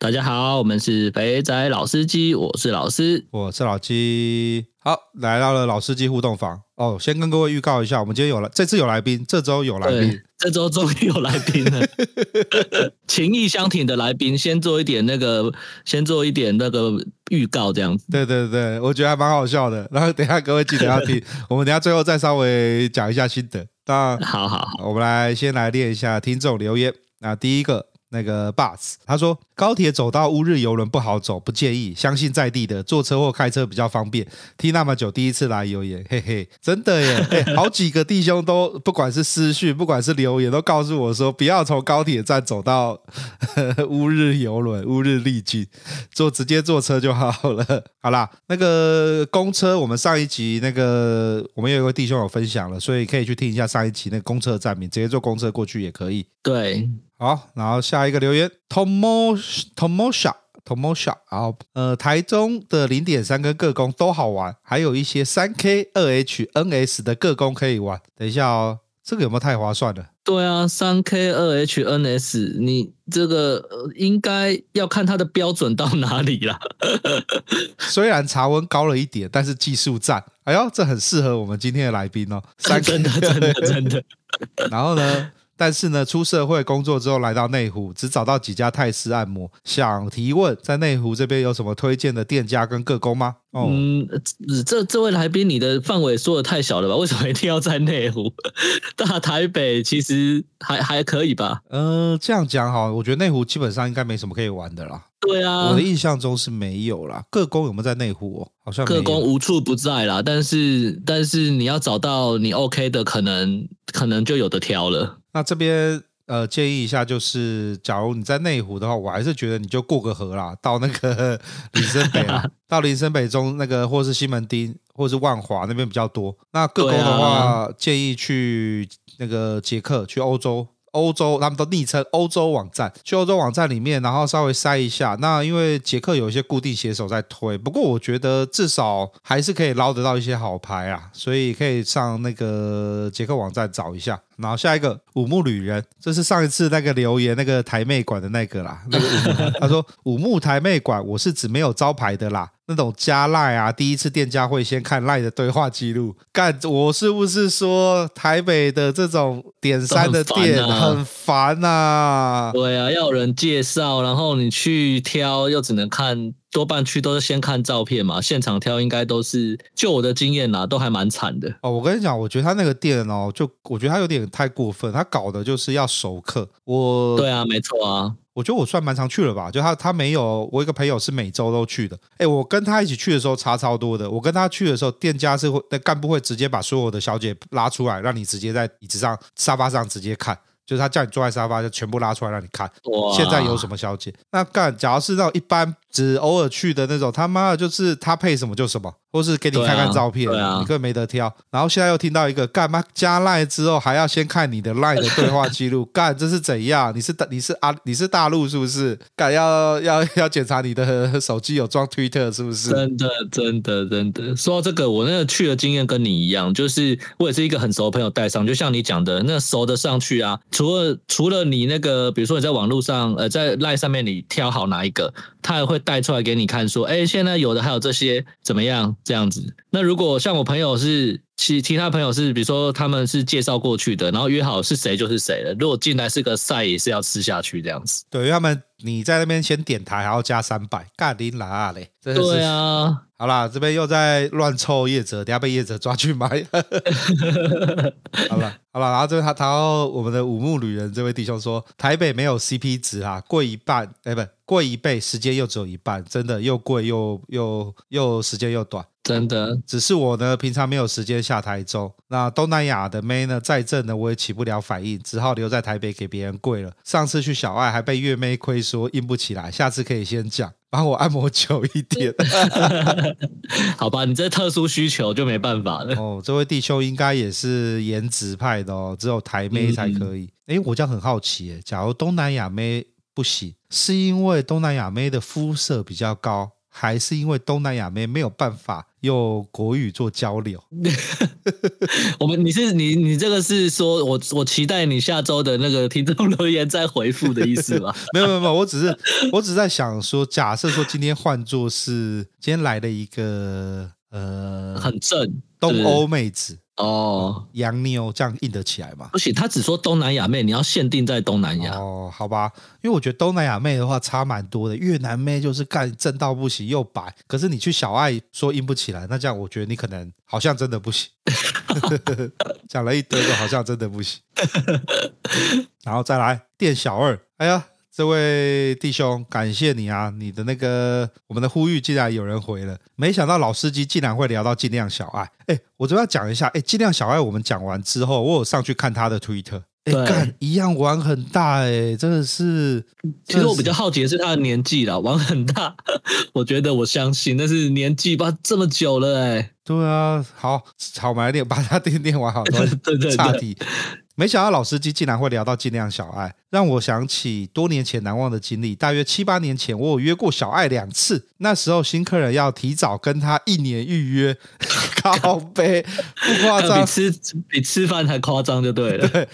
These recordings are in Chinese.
大家好，我们是肥仔老司机，我是老司，我是老鸡。好，来到了老司机互动房哦。先跟各位预告一下，我们今天有了，这次有来宾，这周有来宾，这周终于有来宾了。情意相挺的来宾，先做一点那个，先做一点那个预告，这样子。对对对，我觉得还蛮好笑的。然后等一下各位记得要听，我们等一下最后再稍微讲一下心得。那好好好，我们来先来念一下听众留言。那第一个。那个 bus，他说高铁走到乌日游轮不好走，不建议，相信在地的坐车或开车比较方便。听那么久，第一次来留言，嘿嘿，真的耶！欸、好几个弟兄都不管是私讯，不管是留言，都告诉我说不要从高铁站走到 乌日游轮、乌日丽景，坐直接坐车就好了。好啦，那个公车，我们上一集那个我们有一位弟兄有分享了，所以可以去听一下上一集那个公车站名，直接坐公车过去也可以。对。好，然后下一个留言，Tomo Tomosha Tomosha，然后呃，台中的零点三跟各工都好玩，还有一些三 K 二 H NS 的各工可以玩。等一下哦，这个有没有太划算了？对啊，三 K 二 H NS，你这个应该要看它的标准到哪里了。虽然茶温高了一点，但是技术赞。哎呦，这很适合我们今天的来宾哦。三 K 真的真的真的。然后呢？但是呢，出社会工作之后来到内湖，只找到几家泰式按摩。想提问，在内湖这边有什么推荐的店家跟个工吗？哦、嗯，这这位来宾，你的范围说的太小了吧？为什么一定要在内湖？大台北其实还还可以吧？嗯、呃，这样讲好，我觉得内湖基本上应该没什么可以玩的啦。对啊，我的印象中是没有啦。各工有没有在内湖？哦，好像各工无处不在啦。但是但是你要找到你 OK 的，可能可能就有的挑了。那这边呃建议一下，就是假如你在内湖的话，我还是觉得你就过个河啦，到那个 林森北啊，到林森北中那个，或是西门町，或是万华那边比较多。那各沟的话，啊、建议去那个捷克，去欧洲。欧洲，他们都昵称欧洲网站，去欧洲网站里面，然后稍微筛一下。那因为捷克有一些固定写手在推，不过我觉得至少还是可以捞得到一些好牌啊，所以可以上那个捷克网站找一下。然后下一个五木旅人，这是上一次那个留言那个台妹馆的那个啦。那个他说五木台妹馆，我是指没有招牌的啦。那种加赖啊，第一次店家会先看赖的对话记录。干，我是不是说台北的这种点三的店很烦呐、啊？对啊，要有人介绍，然后你去挑，又只能看，多半去都是先看照片嘛，现场挑应该都是，就我的经验啦，都还蛮惨的。哦，我跟你讲，我觉得他那个店哦，就我觉得他有点太过分，他搞的就是要熟客。我，对啊，没错啊。我觉得我算蛮常去了吧，就他他没有，我一个朋友是每周都去的。哎，我跟他一起去的时候差超多的。我跟他去的时候，店家是会那干部会直接把所有的小姐拉出来，让你直接在椅子上、沙发上直接看，就是他叫你坐在沙发，就全部拉出来让你看。现在有什么小姐？那干，假如是那种一般只偶尔去的那种，他妈的，就是他配什么就什么。或是给你看看照片，啊啊、你根本没得挑。然后现在又听到一个干嘛加赖之后还要先看你的赖的对话记录，干这是怎样？你是大你是啊你是大陆是不是？干要要要检查你的手机有装 Twitter 是不是？真的真的真的。说到这个，我那个去的经验跟你一样，就是我也是一个很熟的朋友带上，就像你讲的，那熟的上去啊，除了除了你那个，比如说你在网络上呃在赖上面你挑好哪一个，他还会带出来给你看，说哎现在有的还有这些怎么样？这样子，那如果像我朋友是其其他朋友是，比如说他们是介绍过去的，然后约好是谁就是谁了。如果进来是个赛，也是要吃下去这样子。对，因为他们你在那边先点台，还要加三百，干你哪嘞？对啊，好啦，这边又在乱凑业者，等下被业者抓去买。好了好了，然后这边他他我们的五木旅人这位弟兄说，台北没有 CP 值啊，贵一半，哎不贵一倍，时间又只有一半，真的又贵又又又时间又短。真的。只是我呢，平常没有时间下台州。那东南亚的妹呢，再正呢，我也起不了反应，只好留在台北给别人跪了。上次去小爱还被月妹亏说硬不起来，下次可以先讲，帮我按摩久一点。好吧，你这特殊需求就没办法了。哦，这位弟兄应该也是颜值派的哦，只有台妹才可以。哎、嗯，我这样很好奇，哎，假如东南亚妹不行，是因为东南亚妹的肤色比较高？还是因为东南亚妹没有办法用国语做交流。我们你是你你这个是说我我期待你下周的那个听众留言再回复的意思吗？没有没有没有，我只是 我只是在想说，假设说今天换作是今天来了一个呃很正东欧妹子。哦，洋妞这样硬得起来吗？不行，他只说东南亚妹，你要限定在东南亚。哦，好吧，因为我觉得东南亚妹的话差蛮多的。越南妹就是干正到不行又白，可是你去小爱说硬不起来，那这样我觉得你可能好像真的不行。讲了一堆个好像真的不行，然后再来店小二，哎呀。这位弟兄，感谢你啊！你的那个我们的呼吁竟然有人回了，没想到老司机竟然会聊到尽量小爱。哎，我这边要讲一下，哎，尽量小爱，我们讲完之后，我有上去看他的 Twitter，哎，干一样玩很大，哎，真的是。其实我比较好奇的是他的年纪啦，玩很大，我觉得我相信，但是年纪吧这么久了，哎，对啊，好，好买点，把他电电玩好，对对对，差题。没想到老司机竟然会聊到尽量小爱，让我想起多年前难忘的经历。大约七八年前，我有约过小爱两次，那时候新客人要提早跟他一年预约，靠背，不夸张，比吃比吃饭还夸张就对了，对，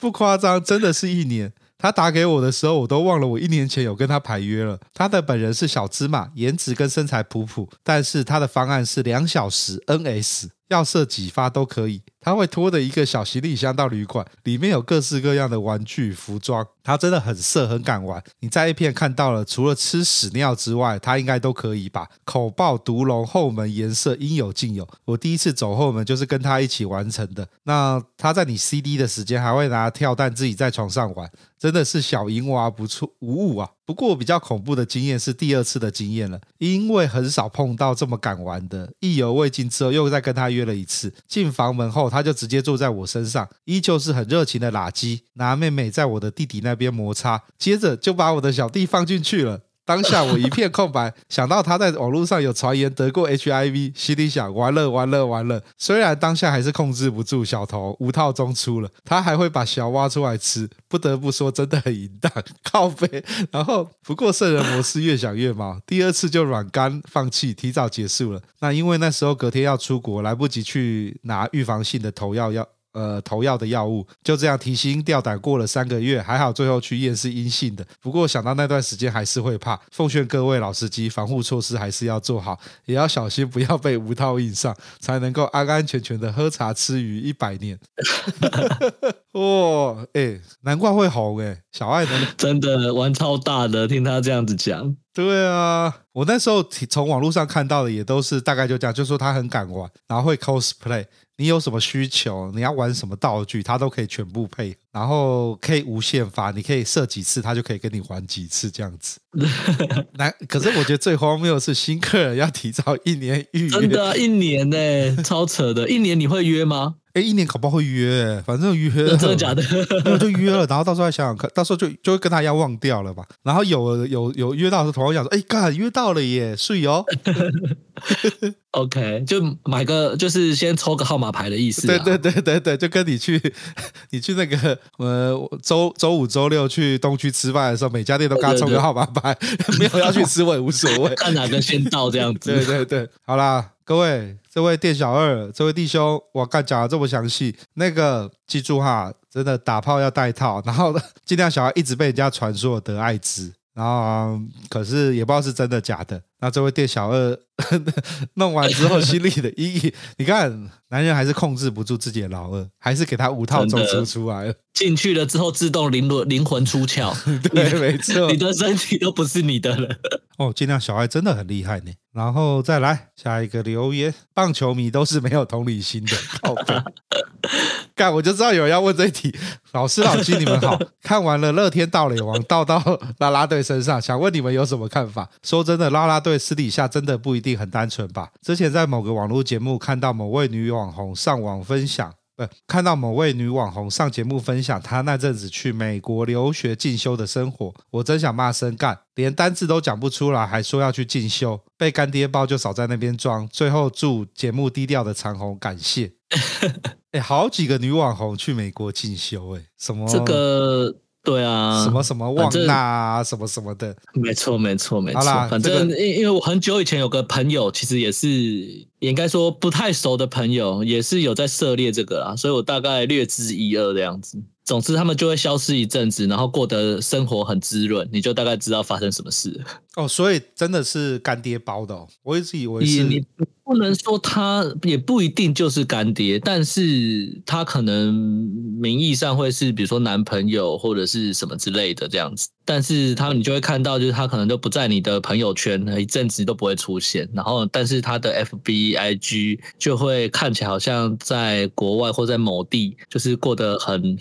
不夸张，真的是一年。他打给我的时候，我都忘了我一年前有跟他排约了。他的本人是小芝麻，颜值跟身材普普，但是他的方案是两小时 NS，要射几发都可以。他会拖着一个小行李箱到旅馆，里面有各式各样的玩具、服装。他真的很色，很敢玩。你在一片看到了，除了吃屎尿之外，他应该都可以吧？口爆、毒龙、后门颜色应有尽有。我第一次走后门就是跟他一起完成的。那他在你 CD 的时间还会拿跳蛋自己在床上玩，真的是小淫娃不错无误啊。不过比较恐怖的经验是第二次的经验了，因为很少碰到这么敢玩的。意犹未尽之后，又再跟他约了一次。进房门后，他就直接坐在我身上，依旧是很热情的喇鸡，拿妹妹在我的弟弟那边摩擦，接着就把我的小弟放进去了。当下我一片空白，想到他在网络上有传言得过 HIV，心里想完了完了完了。虽然当下还是控制不住小头，无套中出了，他还会把小挖出来吃，不得不说真的很淫荡，靠北。然后不过圣人模式越想越毛，第二次就软干放弃，提早结束了。那因为那时候隔天要出国，来不及去拿预防性的头药药。呃，投药的药物就这样提心吊胆过了三个月，还好最后去验是阴性的。不过想到那段时间还是会怕，奉劝各位老司机，防护措施还是要做好，也要小心不要被无套印上，才能够安安全全的喝茶吃鱼一百年。哇、哦，哎、欸，难怪会红哎、欸，小爱能真的玩超大的，听他这样子讲。对啊，我那时候从网络上看到的也都是大概就这样，就说他很敢玩，然后会 cosplay。你有什么需求？你要玩什么道具，他都可以全部配，然后可以无限发，你可以射几次，他就可以跟你玩几次这样子。那可是我觉得最荒谬的是新客人要提早一年预约，真的、啊、一年呢、欸，超扯的。一年你会约吗？哎，一年搞不好会约，反正约了，真的假的？那就约了，然后到时候再想想看，到时候就就会跟他一样忘掉了吧。然后有有有约到的时候，同样讲说，哎，干约到了耶，是哦。OK，就买个，就是先抽个号码牌的意思。对对对对对，就跟你去 你去那个呃周周五周六去东区吃饭的时候，每家店都给他抽个号码牌，对对对 没有要去吃我也无所谓，看哪个先到这样子。对对对，好啦。各位，这位店小二，这位弟兄，我刚讲的这么详细，那个记住哈，真的打炮要带套，然后尽量小孩一直被人家传说得艾滋，然后可是也不知道是真的假的。那这位店小二 弄完之后心里的阴影，你看，男人还是控制不住自己的老二，还是给他五套中出出来了。进去了之后自动灵魂灵魂出窍，对，没错，你的身体都不是你的了。哦，尽量小爱真的很厉害呢。然后再来下一个留言，棒球迷都是没有同理心的。好的。干，我就知道有人要问这一题。老师、老师，你们好，看完了乐天盗垒王倒到 拉拉队身上，想问你们有什么看法？说真的，拉拉队私底下真的不一定很单纯吧？之前在某个网络节目看到某位女网红上网分享。不，看到某位女网红上节目分享她那阵子去美国留学进修的生活，我真想骂声干，连单字都讲不出来，还说要去进修，被干爹包就少在那边装。最后祝节目低调的长红感谢。哎，好几个女网红去美国进修，哎，什么这个？对啊，什么什么旺纳啊，什么什么的，没错没错没错。反正因因为我很久以前有个朋友，其实也是应该说不太熟的朋友，也是有在涉猎这个啦，所以我大概略知一二的样子。总之，他们就会消失一阵子，然后过得生活很滋润，你就大概知道发生什么事哦。所以真的是干爹包的哦，我一直以为你不能说他也不一定就是干爹，但是他可能名义上会是，比如说男朋友或者是什么之类的这样子。但是他，你就会看到，就是他可能都不在你的朋友圈，一阵子都不会出现。然后，但是他的 F B I G 就会看起来好像在国外或在某地，就是过得很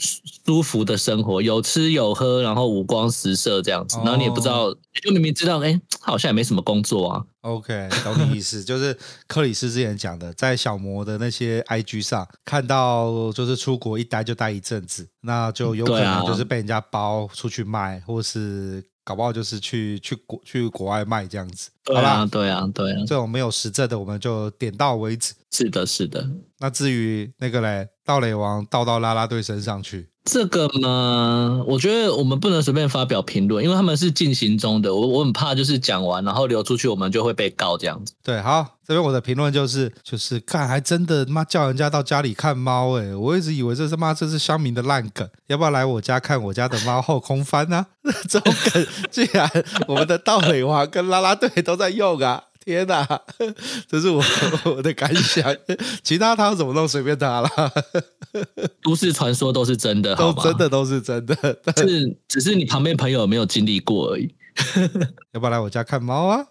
舒服的生活，有吃有喝，然后五光十色这样子。然后你也不知道，就明明知道，哎，他好像也没什么工作啊。OK，懂你意思，就是克里斯之前讲的，在小魔的那些 IG 上看到，就是出国一待就待一阵子，那就有可能就是被人家包出去卖，或是搞不好就是去去国去国外卖这样子。对啊，对啊，对啊，这种没有实证的，我们就点到为止。是的，是的。那至于那个嘞，盗垒王盗到啦啦队身上去。这个嘛，我觉得我们不能随便发表评论，因为他们是进行中的。我我很怕，就是讲完然后流出去，我们就会被告这样子。对，好，这边我的评论就是，就是看还真的妈叫人家到家里看猫，哎，我一直以为这是妈这是乡民的烂梗，要不要来我家看我家的猫后空翻呢？啊？这种梗竟然我们的道理王跟拉拉队都在用啊！天哪，这是我 我的感想。其他他怎么弄随便他了。都市传说都是真的，都真的都是真的。是，只是你旁边朋友没有经历过而已。要不要来我家看猫啊？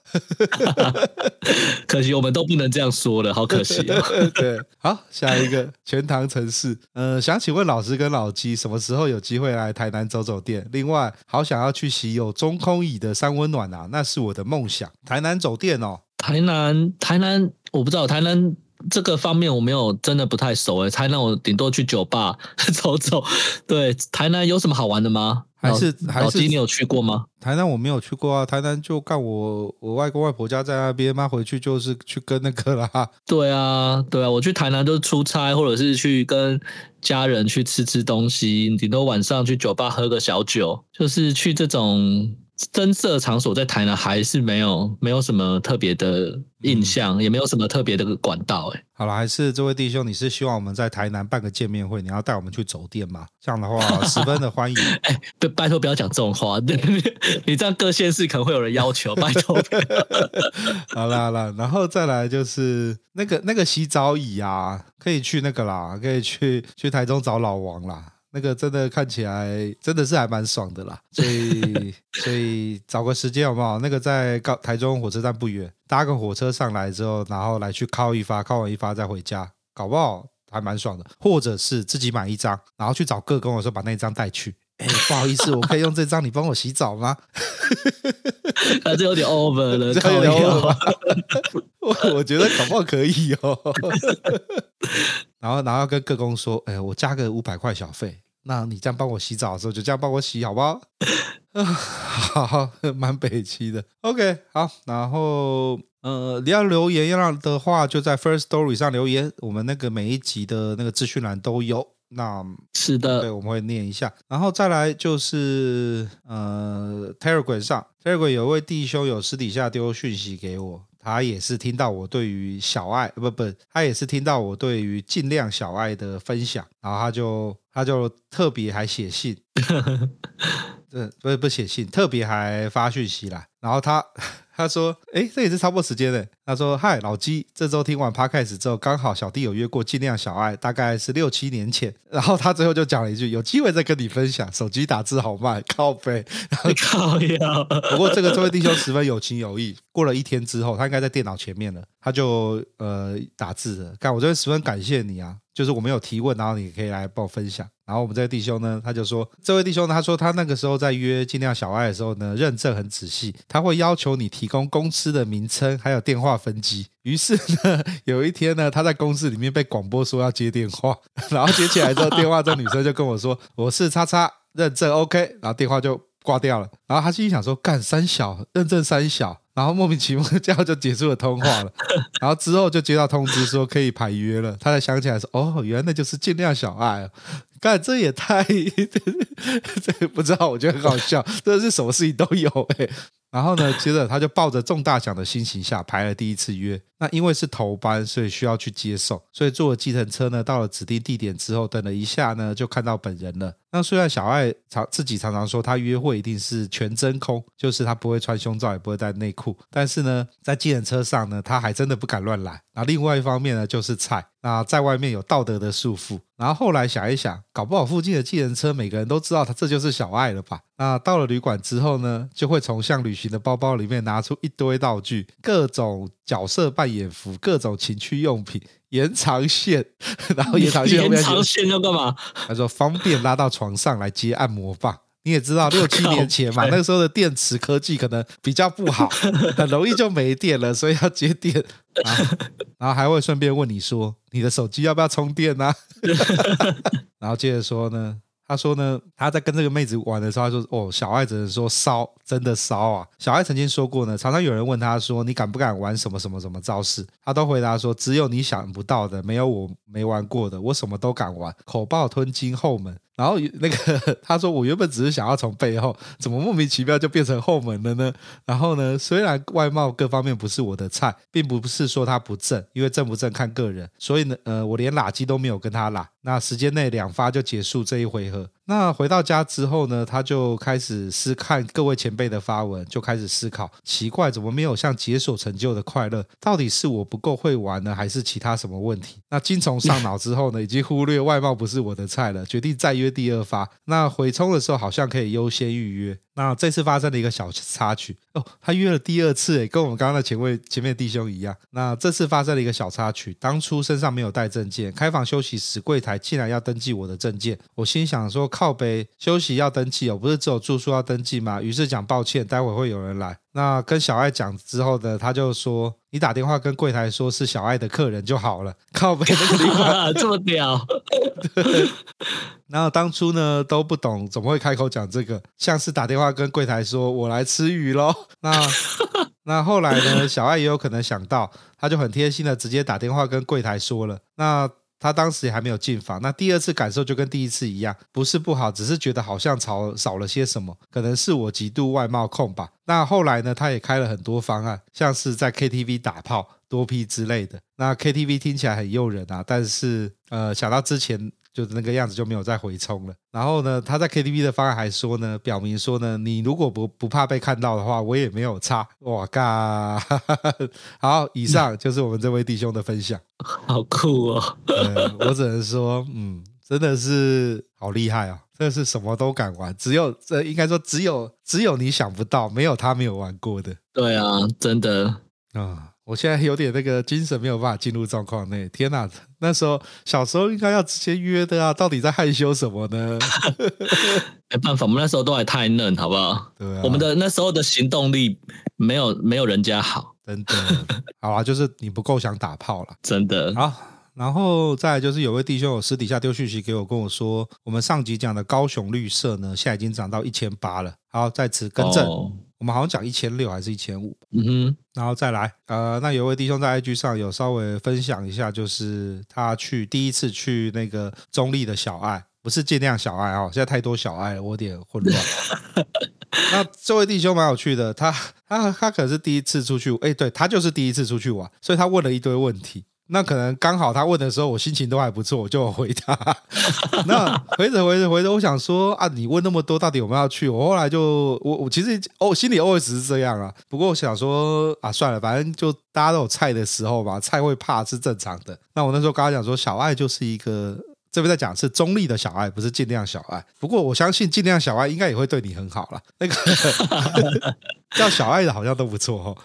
可惜我们都不能这样说了，好可惜哦。对，好，下一个全唐城市。呃，想请问老师跟老鸡，什么时候有机会来台南走走店？另外，好想要去洗有中空椅的三温暖啊，那是我的梦想。台南走店哦，台南，台南，我不知道台南。这个方面我没有真的不太熟诶，台南我顶多去酒吧走走。对，台南有什么好玩的吗？还是还是你有去过吗？台南我没有去过啊，台南就干我我外公外婆家在那边，妈回去就是去跟那个啦。对啊，对啊，我去台南都是出差，或者是去跟家人去吃吃东西，顶多晚上去酒吧喝个小酒，就是去这种。增色场所在台南还是没有没有什么特别的印象，嗯、也没有什么特别的管道哎。好了，还是这位弟兄，你是希望我们在台南办个见面会，你要带我们去走店吗？这样的话 十分的欢迎。哎，拜拜托不要讲这种话，你这样各县市可能会有人要求。拜托。好了好了，然后再来就是那个那个洗澡椅啊，可以去那个啦，可以去去台中找老王啦。那个真的看起来真的是还蛮爽的啦，所以 所以找个时间好不好？那个在高台中火车站不远，搭个火车上来之后，然后来去靠一发，靠完一发再回家，搞不好还蛮爽的。或者是自己买一张，然后去找各工我说把那张带去。哎，不好意思，我可以用这张，你帮我洗澡吗？啊，这有点 over 了，这有点 over。我我觉得搞不好可以哦。然后，然后跟各工说：“哎，我加个五百块小费，那你这样帮我洗澡的时候，就这样帮我洗，好不好？” 好，蛮北齐的。OK，好。然后，呃，你要留言要让的话，就在 First Story 上留言，我们那个每一集的那个资讯栏都有。那是的，对，我们会念一下。然后再来就是，呃，Telegram 上，Telegram 有位弟兄有私底下丢讯息给我。他也是听到我对于小爱不不，他也是听到我对于尽量小爱的分享，然后他就他就特别还写信，对，不是不写信，特别还发讯息来，然后他。他说：“哎，这也是差不多时间嘞。”他说：“嗨，老鸡，这周听完 Podcast 之后，刚好小弟有约过尽量小爱，大概是六七年前。然后他最后就讲了一句：有机会再跟你分享。手机打字好慢，靠北，然后靠腰。不过这个这位弟兄十分有情有义，过了一天之后，他应该在电脑前面了，他就呃打字了。干，我这边十分感谢你啊，就是我们有提问，然后你可以来帮我分享。然后我们这个弟兄呢，他就说，这位弟兄呢，他说他那个时候在约尽量小爱的时候呢，认证很仔细，他会要求你提供公司的名称还有电话分机。于是呢，有一天呢，他在公司里面被广播说要接电话，然后接起来之后，电话这女生就跟我说，我是叉叉认证 OK，然后电话就挂掉了。然后他心里想说，干三小认证三小。然后莫名其妙这样就结束了通话了，然后之后就接到通知说可以排约了，他才想起来说哦，原来那就是尽量小爱，啊干这也太 这不知道，我觉得很好笑，这是什么事情都有哎。然后呢，接着他就抱着中大奖的心情下排了第一次约。那因为是头班，所以需要去接送，所以坐了计程车呢，到了指定地点之后，等了一下呢，就看到本人了。那虽然小爱常自己常常说他约会一定是全真空，就是他不会穿胸罩，也不会带内裤，但是呢，在计程车上呢，他还真的不敢乱来。那另外一方面呢，就是菜。那在外面有道德的束缚。然后后来想一想，搞不好附近的计程车每个人都知道他这就是小爱了吧？那到了旅馆之后呢，就会从像旅行的包包里面拿出一堆道具，各种角色扮演服，各种情趣用品，延长线，然后延长线，延长线要干嘛？他说方便拉到床上来接按摩棒。你也知道，六七年前嘛，那个时候的电池科技可能比较不好，很容易就没电了，所以要接电，然后，然后还会顺便问你说，你的手机要不要充电呢？然后接着说呢。他说呢，他在跟这个妹子玩的时候，他说：“哦，小爱只能说骚，真的骚啊！”小爱曾经说过呢，常常有人问他说：“你敢不敢玩什么什么什么招式？”他都回答说：“只有你想不到的，没有我没玩过的，我什么都敢玩。”口爆吞金后门。然后那个他说，我原本只是想要从背后，怎么莫名其妙就变成后门了呢？然后呢，虽然外貌各方面不是我的菜，并不是说他不正，因为正不正看个人。所以呢，呃，我连拉机都没有跟他拉。那时间内两发就结束这一回合。那回到家之后呢，他就开始思看各位前辈的发文，就开始思考，奇怪，怎么没有像解锁成就的快乐？到底是我不够会玩呢，还是其他什么问题？那精虫上脑之后呢，已经忽略外貌不是我的菜了，决定再约第二发。那回冲的时候好像可以优先预约。那这次发生了一个小插曲哦，他约了第二次，诶，跟我们刚刚的前位前面弟兄一样。那这次发生了一个小插曲，当初身上没有带证件，开房休息时柜台竟然要登记我的证件，我心想说靠北，休息要登记哦，不是只有住宿要登记吗？于是讲抱歉，待会会有人来。那跟小爱讲之后呢，他就说你打电话跟柜台说是小爱的客人就好了，靠北那个地方 这么屌。对，然后当初呢都不懂，怎么会开口讲这个？像是打电话跟柜台说我来吃鱼喽。那 那后来呢，小爱也有可能想到，他就很贴心的直接打电话跟柜台说了。那他当时也还没有进房，那第二次感受就跟第一次一样，不是不好，只是觉得好像少少了些什么，可能是我极度外貌控吧。那后来呢，他也开了很多方案，像是在 KTV 打炮、多 P 之类的。那 KTV 听起来很诱人啊，但是呃，想到之前。就是那个样子就没有再回冲了。然后呢，他在 KTV 的方案还说呢，表明说呢，你如果不不怕被看到的话，我也没有差。哇嘎！好，以上就是我们这位弟兄的分享。好酷哦！我只能说，嗯，真的是好厉害啊！真的是什么都敢玩，只有这应该说只有只有你想不到，没有他没有玩过的。对啊，真的啊。嗯我现在有点那个精神没有办法进入状况内。天哪，那时候小时候应该要直接约的啊，到底在害羞什么呢？没办法，我们那时候都还太嫩，好不好？对啊，我们的那时候的行动力没有没有人家好，真的。好啊，就是你不够想打炮了，真的。好，然后再来就是有位弟兄有私底下丢讯息给我，跟我说，我们上集讲的高雄绿色呢，现在已经涨到一千八了。好，在此更正。哦我们好像讲一千六还是一千五，嗯哼，然后再来，呃，那有位弟兄在 IG 上有稍微分享一下，就是他去第一次去那个中立的小爱，不是尽量小爱哦，现在太多小爱了，我有点混乱。那这位弟兄蛮有趣的，他他他可是第一次出去，哎，对，他就是第一次出去玩，所以他问了一堆问题。那可能刚好他问的时候，我心情都还不错，我就回答。那回着回着回着，我想说啊，你问那么多，到底有没有要去？我后来就我我其实哦，心里 always 是这样啊。不过我想说啊，算了，反正就大家都有菜的时候嘛，菜会怕是正常的。那我那时候跟他讲说，小爱就是一个这边在讲是中立的小爱，不是尽量小爱。不过我相信尽量小爱应该也会对你很好了。那个 叫小爱的好像都不错哦。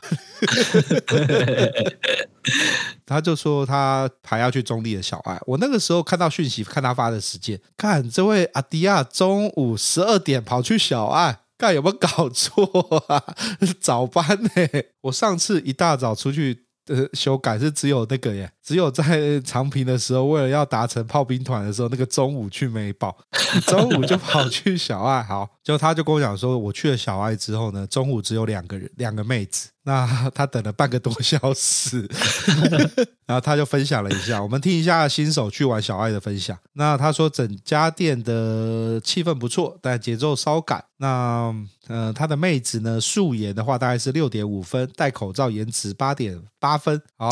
他就说他还要去中立的小爱。我那个时候看到讯息，看他发的时间，看这位阿迪亚中午十二点跑去小爱。看有没有搞错啊？早班呢？我上次一大早出去呃修改是只有那个耶，只有在长平的时候，为了要达成炮兵团的时候，那个中午去美宝，中午就跑去小爱。好，就他就跟我讲说，我去了小爱之后呢，中午只有两个人，两个妹子。那 他等了半个多小时，然后他就分享了一下，我们听一下新手去玩小爱的分享。那他说整家店的气氛不错，但节奏稍赶。那呃，他的妹子呢，素颜的话大概是六点五分，戴口罩颜值八点八分。好，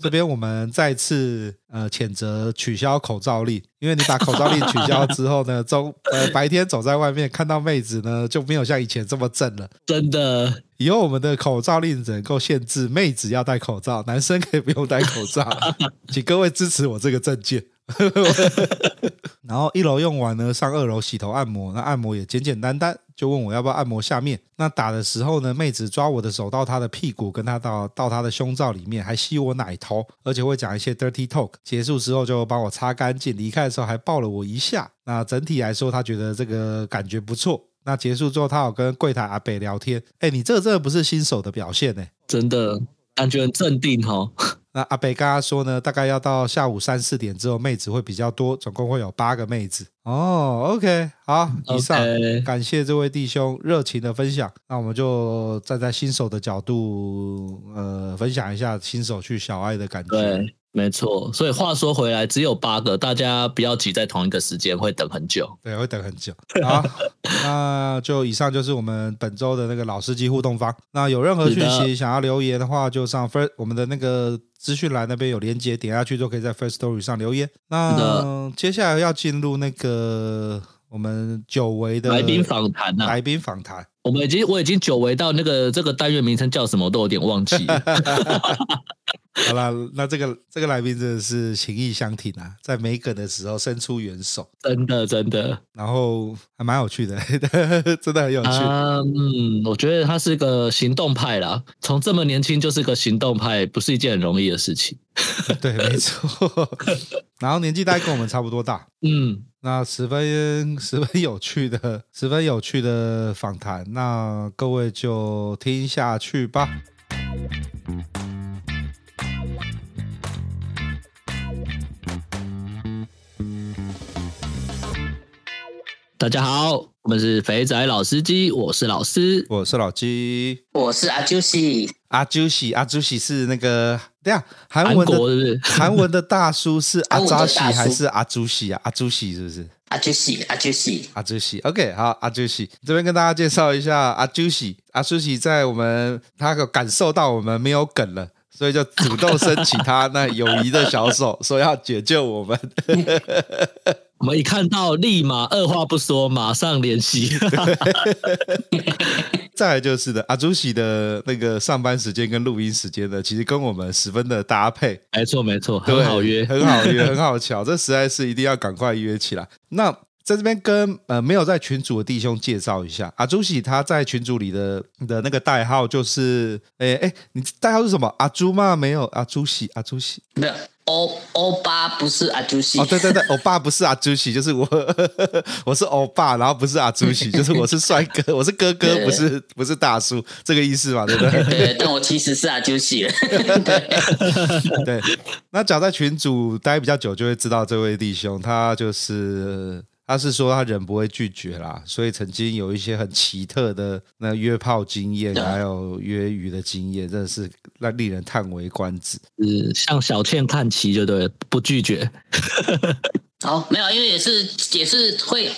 这边我们再次呃谴责取消口罩令，因为你把口罩令取消之后呢，中呃白天走在外面看到妹子呢，就没有像以前这么正了，真的。以后我们的口罩令只能够限制妹子要戴口罩，男生可以不用戴口罩。请各位支持我这个证件。然后一楼用完呢，上二楼洗头按摩，那按摩也简简单单，就问我要不要按摩下面。那打的时候呢，妹子抓我的手到她的屁股，跟她到到她的胸罩里面，还吸我奶头，而且会讲一些 dirty talk。结束之后就帮我擦干净，离开的时候还抱了我一下。那整体来说，她觉得这个感觉不错。那结束之后，他有跟柜台阿北聊天。哎，你这个真的不是新手的表现呢，真的感觉很镇定哦。那阿北跟他说呢，大概要到下午三四点之后，妹子会比较多，总共会有八个妹子。哦，OK，好，以上.感谢这位弟兄热情的分享。那我们就站在新手的角度，呃，分享一下新手去小爱的感觉。没错，所以话说回来，只有八个，大家不要挤在同一个时间，会等很久。对，会等很久。好，那就以上就是我们本周的那个老司机互动方。那有任何讯息想要留言的话，就上 First 我们的那个资讯栏那边有连接，点下去就可以在 First Story 上留言。那的接下来要进入那个我们久违的来宾访谈呐，来宾访谈。我们已经我已经久违到那个这个单元名称叫什么，我都有点忘记了。好啦，那这个这个来宾真的是情意相挺啊，在没梗的时候伸出援手，真的真的，然后还蛮有趣的，真的很有趣。啊，嗯，我觉得他是个行动派啦，从这么年轻就是个行动派，不是一件很容易的事情。对，没错。然后年纪大概跟我们差不多大，嗯，那十分十分有趣的，十分有趣的访谈，那各位就听下去吧。大家好，我们是肥仔老司机，我是老师，我是老鸡，我是阿朱西，阿朱西，阿朱西是那个，对啊，韩文的是是？韩文的大叔是 阿扎西还是阿朱西啊？阿朱西是不是？阿朱西，阿朱西，阿朱西，OK，好，阿朱西这边跟大家介绍一下阿朱西，阿朱西在我们他有感受到我们没有梗了，所以就主动 伸起他那友谊的小手，说要解救我们。我们一看到，立马二话不说，马上联系。再来就是的，阿朱喜的那个上班时间跟录音时间呢，其实跟我们十分的搭配。没错，没错，很好约，很好约，很好巧，这实在是一定要赶快约起来。那在这边跟呃没有在群组的弟兄介绍一下，阿朱喜他在群组里的的那个代号就是，哎哎，你代号是什么？阿朱吗？没有，阿朱喜，阿朱喜，没有。欧欧巴不是阿朱西哦，对对对，欧巴不是阿朱西，就是我，我是欧巴，然后不是阿朱西，就是我是帅哥，我是哥哥，不是不是大叔，这个意思嘛，对不对？对，但我其实是阿朱西了。对，那讲在群主待比较久，就会知道这位弟兄，他就是。他是说他人不会拒绝啦，所以曾经有一些很奇特的那约炮经验，还有约鱼的经验，真的是让令人叹为观止。嗯，向小倩看齐就对了，不拒绝。好，没有，因为也是也是会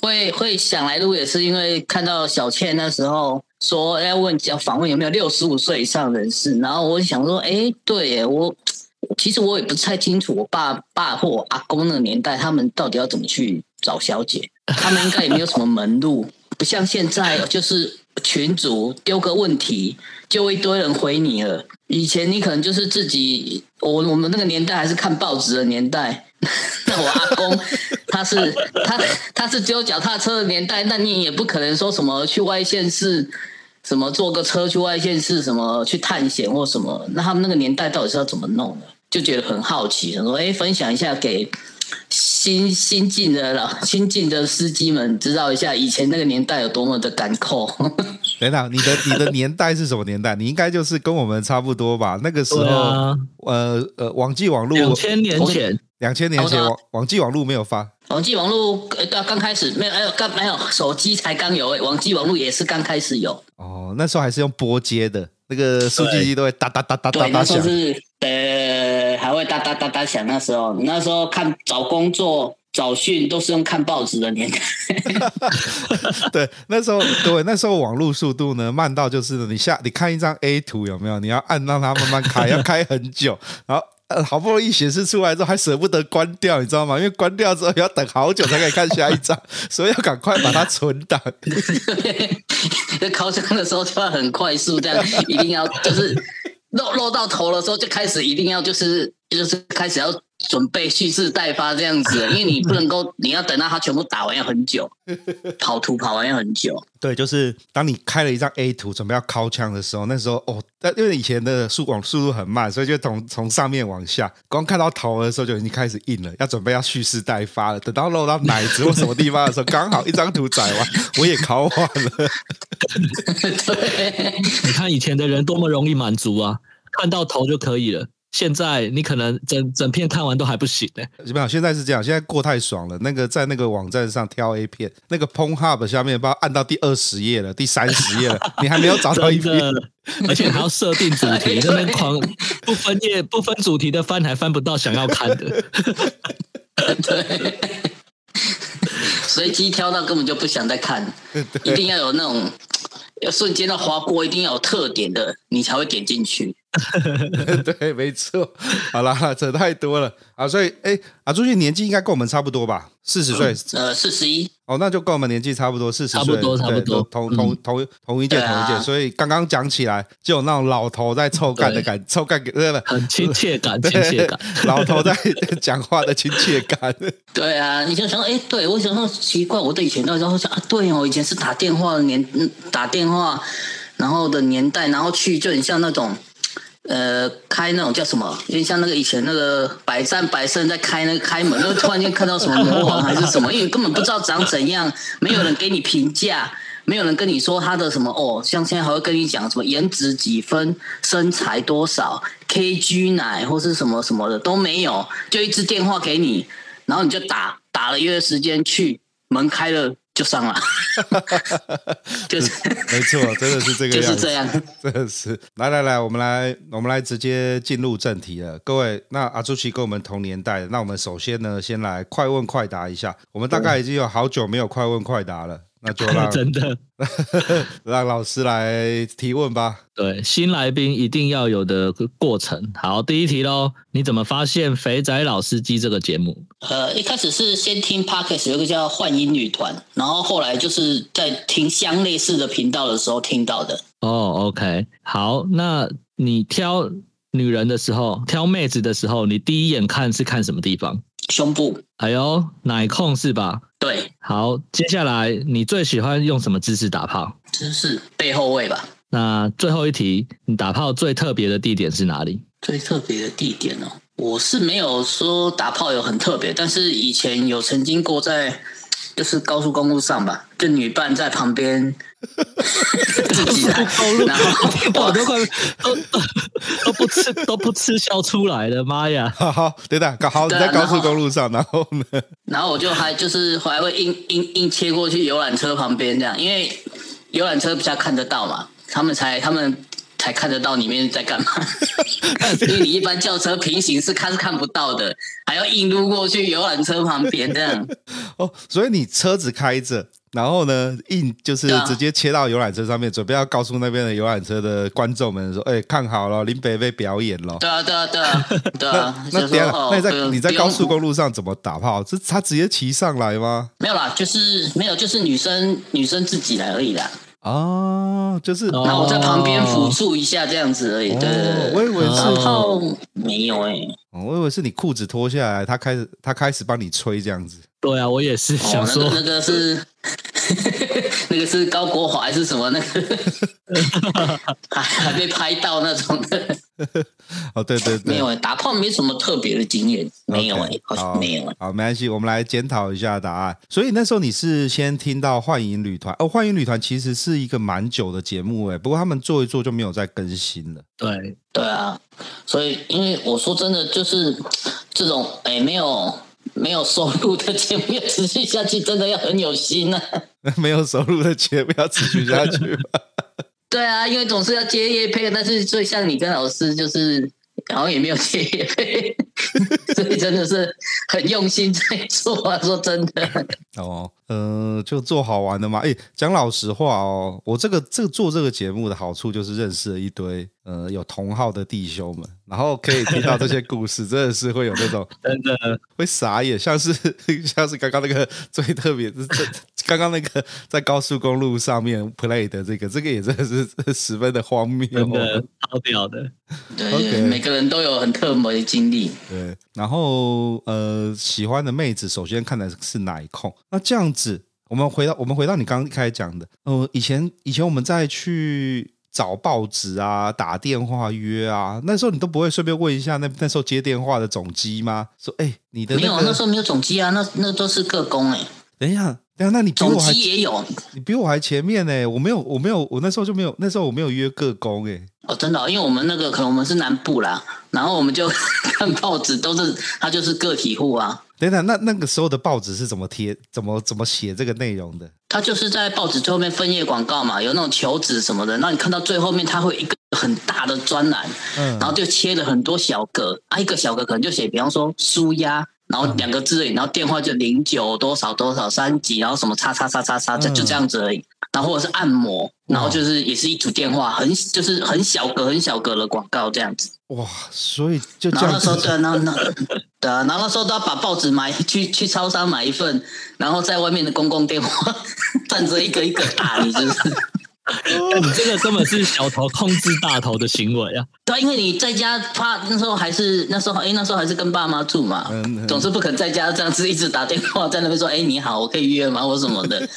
会会想来录，也是因为看到小倩那时候说要问要访问有没有六十五岁以上人士，然后我想说，哎，对耶，我。其实我也不太清楚，我爸爸或我阿公那个年代，他们到底要怎么去找小姐？他们应该也没有什么门路，不像现在，就是群主丢个问题，就一堆人回你了。以前你可能就是自己，我我们那个年代还是看报纸的年代。那我阿公他是他他是只有脚踏车的年代，那你也不可能说什么去外县市，什么坐个车去外县市，什么去探险或什么。那他们那个年代到底是要怎么弄的？就觉得很好奇，说哎，分享一下给。新新进的老新进的司机们知道一下以前那个年代有多么的赶扣。等等，你的你的年代是什么年代？你应该就是跟我们差不多吧？那个时候，啊、呃呃，网际网络两千年前，两千年前网网际网络没有发，网际网路刚刚开始没有，哎呦，刚没有手机才刚有，哎网际网络也是刚开始有。哦，那时候还是用拨接的，那个数据机都会哒哒哒哒哒哒响。呃，还会哒哒哒哒响。那时候，那时候看找工作、找讯都是用看报纸的年代。对，那时候对，那时候网络速度呢慢到就是你下你看一张 A 图有没有？你要按让它慢慢开，要开很久，然后呃好不容易显示出来之后还舍不得关掉，你知道吗？因为关掉之后要等好久才可以看下一张，所以要赶快把它存档。在考场的时候就要很快速，这样一定要就是。露露到头的时候，就开始一定要就是就是开始要准备蓄势待发这样子，因为你不能够，你要等到它全部打完要很久，跑图跑完要很久。对，就是当你开了一张 A 图准备要敲枪的时候，那时候哦，但因为以前的速网速度很慢，所以就从从上面往下，光看到头的时候就已经开始硬了，要准备要蓄势待发了。等到漏到 奶子或什么地方的时候，刚好一张图载完，我也考完了。对，你看以前的人多么容易满足啊！看到头就可以了。现在你可能整整片看完都还不行呢。基本上现在是这样，现在过太爽了。那个在那个网站上挑 A 片，那个 Pornhub 下面，不知道按到第二十页了，第三十页了，你还没有找到一片，而且还要设定主题，那边 狂不分页不分主题的翻还翻不到想要看的。对，随机挑到根本就不想再看，一定要有那种。要瞬间的划过，一定要有特点的，你才会点进去。对，没错。好了，扯太多了啊！所以，哎，阿朱俊年纪应该跟我们差不多吧？四十岁，呃，四十一。哦，那就跟我们年纪差不多，四十岁，差不多，差不多，同同同同一届，同一届。所以刚刚讲起来，就有那种老头在臭干的感，臭干，对不很亲切感，亲切感。老头在 讲话的亲切感。对啊，你就想，哎，对我想说奇怪，我的以前那时候想啊，对哦，以前是打电话的年，打电话，然后的年代，然后去就很像那种。呃，开那种叫什么？有点像那个以前那个百战百胜在开那个开门，就突然间看到什么魔王还是什么，因为根本不知道长怎样，没有人给你评价，没有人跟你说他的什么哦，像现在还会跟你讲什么颜值几分、身材多少、KG 奶或是什么什么的都没有，就一支电话给你，然后你就打打了一个时间去，门开了。就上了，就是没错，真的是这个样子，就是这样，真的是。来来来，我们来，我们来直接进入正题了。各位，那阿朱奇跟我们同年代，那我们首先呢，先来快问快答一下。我们大概已经有好久没有快问快答了。那就 让真的 让老师来提问吧。对，新来宾一定要有的过程。好，第一题喽，你怎么发现《肥仔老司机》这个节目？呃，一开始是先听 Podcast，有个叫幻音女团，然后后来就是在听相类似的频道的时候听到的。哦，OK，好，那你挑女人的时候，挑妹子的时候，你第一眼看是看什么地方？胸部。哎呦，奶控是吧？对，好，接下来你最喜欢用什么姿势打炮？姿势背后位吧。那最后一题，你打炮最特别的地点是哪里？最特别的地点哦，我是没有说打炮有很特别，但是以前有曾经过在。就是高速公路上吧，就女伴在旁边 自己来，然后 我都快都 都不吃都不吃笑出来了，妈呀！好好，等等，搞好你在高速公路上，然后呢？然后我就还就是还会硬硬硬切过去游览车旁边这样，因为游览车比较看得到嘛，他们才他们。才看得到里面在干嘛，因为你一般轿车平行是看是看不到的，还要硬撸过去游览车旁边这样。哦，所以你车子开着，然后呢，硬就是直接切到游览车上面，准备要告诉那边的游览车的观众们说：“哎，看好了，林北被表演了。”对啊，对啊，对啊，对啊。那那那你在你在高速公路上怎么打炮？是他直接骑上来吗？没有啦，就是没有，就是女生女生自己来而已啦。哦，就是，那我在旁边辅助一下这样子而已。对，我以为是，然后没有哎，我以为是你裤子脱下来，他开始他开始帮你吹这样子。对啊，我也是想说，那个是 那个是高国华还是什么那个，还还被拍到那种的。哦，对对对，没有哎，打炮没什么特别的经验，没有哎，好像没有。好，没关系，我们来检讨一下答案。所以那时候你是先听到幻影旅团哦，幻影旅团其实是一个蛮久的节目哎，不过他们做一做就没有再更新了。对对啊，所以因为我说真的，就是这种哎没有。没有收入的节目要持续下去，真的要很有心呐、啊。没有收入的节目要持续下去。对啊，因为总是要接夜配，但是最像你跟老师，就是好像也没有接夜配，所以真的是很用心在做啊。说真的。哦，呃，就做好玩的嘛。哎，讲老实话哦，我这个这个做这个节目的好处就是认识了一堆呃有同号的弟兄们。然后可以听到这些故事，真的是会有那种 真的会傻眼，像是像是刚刚那个最特别，这刚刚那个在高速公路上面 play 的这个，这个也真的是十分的荒谬，真的超屌的。对，okay, 每个人都有很特别的经历。对，然后呃，喜欢的妹子首先看的是奶控。那这样子，我们回到我们回到你刚刚一开始讲的，呃，以前以前我们在去。找报纸啊，打电话约啊，那时候你都不会顺便问一下那那时候接电话的总机吗？说，哎、欸，你的、那个、没有，那时候没有总机啊，那那都是个工哎、欸。等一下，等一下，那你比我还总机也有，你比我还前面呢、欸。我没有，我没有，我那时候就没有，那时候我没有约个工哎、欸。哦，真的、哦，因为我们那个可能我们是南部啦，然后我们就 看报纸都是他就是个体户啊。等等，那那个时候的报纸是怎么贴、怎么怎么写这个内容的？他就是在报纸最后面分页广告嘛，有那种求职什么的。那你看到最后面，他会一个很大的专栏，嗯，然后就切了很多小格啊，一个小格可能就写，比方说舒压，然后两个字而已，然后电话就零九多少多少三级，然后什么叉叉叉叉叉，就就这样子而已。然后或者是按摩，然后就是也是一组电话，很就是很小格很小格的广告这样子。哇，所以就这样子。然后那时候对啊，然后那对啊，然后那时候都要把报纸买去去超商买一份，然后在外面的公共电话 站着一个一个打，你就是。你这个根本是小头控制大头的行为啊！对，因为你在家怕那时候还是那时候哎，那时候还是跟爸妈住嘛，总是不肯在家这样子一直打电话在那边说哎你好，我可以约吗或什么的。